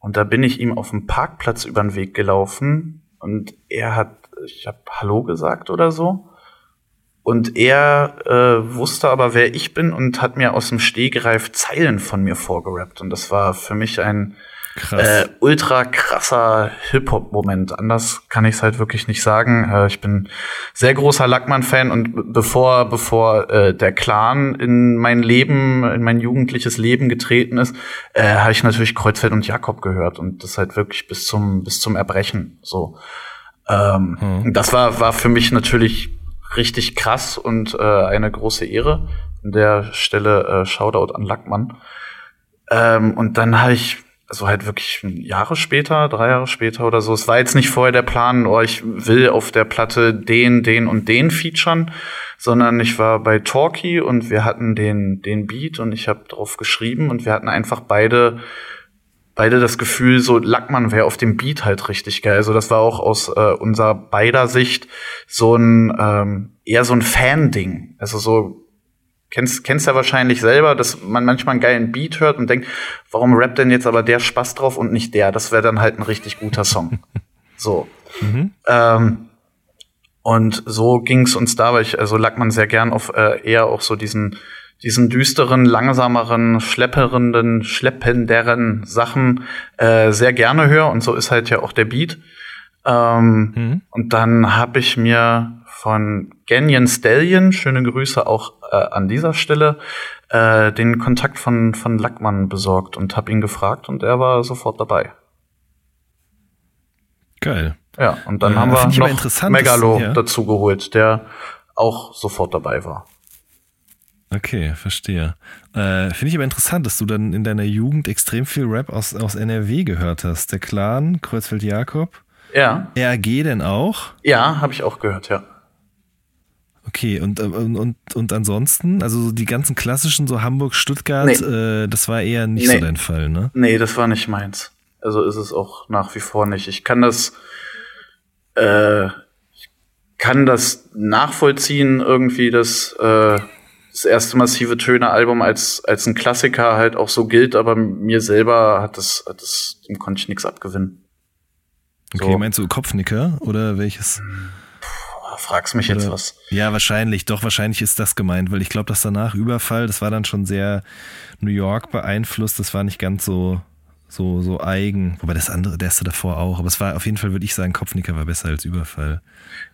und da bin ich ihm auf dem Parkplatz über den Weg gelaufen und er hat, ich habe Hallo gesagt oder so. Und er äh, wusste aber, wer ich bin und hat mir aus dem Stehgreif Zeilen von mir vorgerappt. Und das war für mich ein äh, ultra krasser Hip-Hop-Moment. Anders kann ich es halt wirklich nicht sagen. Äh, ich bin sehr großer Lackmann-Fan und bevor, bevor äh, der Clan in mein Leben, in mein jugendliches Leben getreten ist, äh, habe ich natürlich Kreuzfeld und Jakob gehört und das halt wirklich bis zum, bis zum Erbrechen. So. Ähm, hm. Das war, war für mich natürlich richtig krass und äh, eine große Ehre. An der Stelle äh, Shoutout an Lackmann. Ähm, und dann habe ich also halt wirklich Jahre später, drei Jahre später oder so. Es war jetzt nicht vorher der Plan, oh, ich will auf der Platte den, den und den featuren, sondern ich war bei Talkie und wir hatten den, den Beat und ich habe drauf geschrieben und wir hatten einfach beide beide das Gefühl, so Lackmann wäre auf dem Beat halt richtig geil. Also das war auch aus äh, unserer beider Sicht so ein ähm, eher so ein Fan-Ding. Also so Kennst, kennst ja wahrscheinlich selber, dass man manchmal einen geilen Beat hört und denkt, warum rappt denn jetzt aber der Spaß drauf und nicht der? Das wäre dann halt ein richtig guter Song. [laughs] so. Mhm. Ähm, und so ging's uns da, weil ich, also lag man sehr gern auf äh, eher auch so diesen, diesen düsteren, langsameren, schlepperenden, schleppenderen Sachen äh, sehr gerne höre. Und so ist halt ja auch der Beat. Ähm, mhm. Und dann habe ich mir von Ganyan Stallion, schöne Grüße auch äh, an dieser Stelle, äh, den Kontakt von, von Lackmann besorgt und habe ihn gefragt und er war sofort dabei.
Geil.
Ja, und dann ja, haben wir noch Megalo ja. dazu geholt, der auch sofort dabei war.
Okay, verstehe. Äh, Finde ich aber interessant, dass du dann in deiner Jugend extrem viel Rap aus, aus NRW gehört hast. Der Clan, Kreuzfeld Jakob.
Ja.
RAG denn auch?
Ja, habe ich auch gehört, ja.
Okay, und, und, und, und ansonsten, also die ganzen klassischen, so Hamburg, Stuttgart, nee. äh, das war eher nicht nee. so dein Fall, ne?
Nee, das war nicht meins. Also ist es auch nach wie vor nicht. Ich kann das, äh, ich kann das nachvollziehen, irgendwie, dass äh, das erste massive Töne-Album als, als ein Klassiker halt auch so gilt, aber mir selber hat das, hat das dem konnte ich nichts abgewinnen.
Okay, so. meinst du Kopfnicker oder welches? Hm
fragst mich Oder, jetzt was.
Ja, wahrscheinlich, doch, wahrscheinlich ist das gemeint, weil ich glaube, dass danach Überfall, das war dann schon sehr New York beeinflusst, das war nicht ganz so, so, so eigen. Wobei das andere, der erste davor auch, aber es war auf jeden Fall, würde ich sagen, Kopfnicker war besser als Überfall.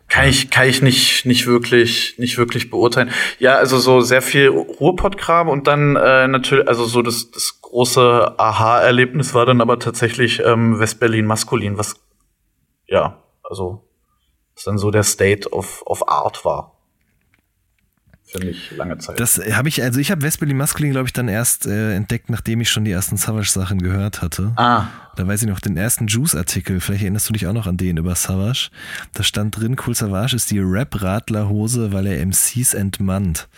Kann ich, kann ich nicht, nicht wirklich, nicht wirklich beurteilen. Ja, also so sehr viel Ruhrpott-Kram und dann äh, natürlich, also so das, das große Aha-Erlebnis war dann aber tatsächlich ähm, Westberlin maskulin, was ja, also Was dann so der State of, of Art war. Für mich lange Zeit.
Das habe ich, also ich habe Vesperly Masculine, glaube ich, dann erst äh, entdeckt, nachdem ich schon die ersten Savage-Sachen gehört hatte.
ah,
Da weiß ich noch, den ersten Juice-Artikel, vielleicht erinnerst du dich auch noch an den über Savage. Da stand drin, Cool Savage ist die Rap-Radlerhose, weil er MCs entmannt.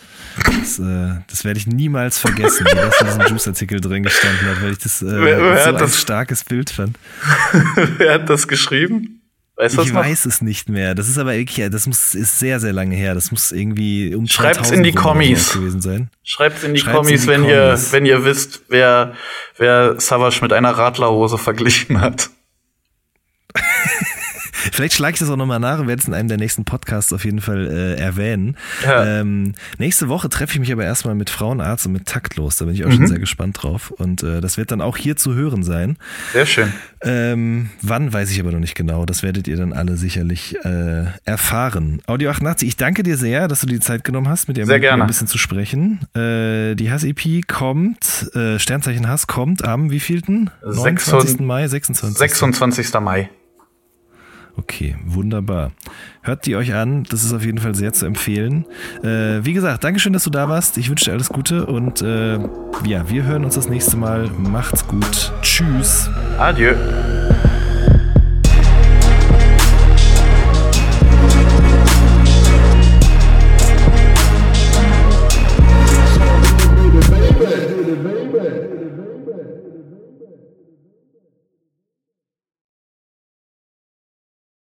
Das, äh, das werde ich niemals vergessen, wie das in diesem Juice-Artikel drin gestanden hat, weil ich das, äh,
Wer- wer
so ein
das-
starkes Bild fand. [laughs]
wer hat das geschrieben? Weißt
Ich weiß es nicht mehr. Das ist aber wirklich, das muss, ist sehr, sehr lange her. Das muss irgendwie um
Schreibt's
2000
in die Kommis.
gewesen sein.
Schreibt's in die
Schreibt's
Kommis,
in die
wenn
Kommis.
ihr, wenn ihr wisst, wer, wer Savage mit einer Radlerhose verglichen hat. [laughs]
Vielleicht schlage ich das auch nochmal nach und werde es in einem der nächsten Podcasts auf jeden Fall äh, erwähnen.
Ja.
Ähm, nächste Woche treffe ich mich aber erstmal mit Frauenarzt und mit Taktlos. Da bin ich auch
Mhm.
schon sehr gespannt drauf. Und äh, das wird dann auch hier zu hören sein.
Sehr schön.
Ähm, wann weiß ich aber noch nicht genau. Das werdet ihr dann alle sicherlich äh, erfahren. Audio 88, ich danke dir sehr, dass du dir die Zeit genommen hast, mit dir ein bisschen zu sprechen. Äh, die Hass-EP kommt, äh, Sternzeichen Hass kommt am wievielten? 29. Mai, 26.
26. Mai.
Okay, wunderbar. Hört die euch an, das ist auf jeden Fall sehr zu empfehlen. Äh, wie gesagt, Dankeschön, dass du da warst. Ich wünsche dir alles Gute und äh, ja, wir hören uns das nächste Mal. Macht's gut. Tschüss.
Adieu.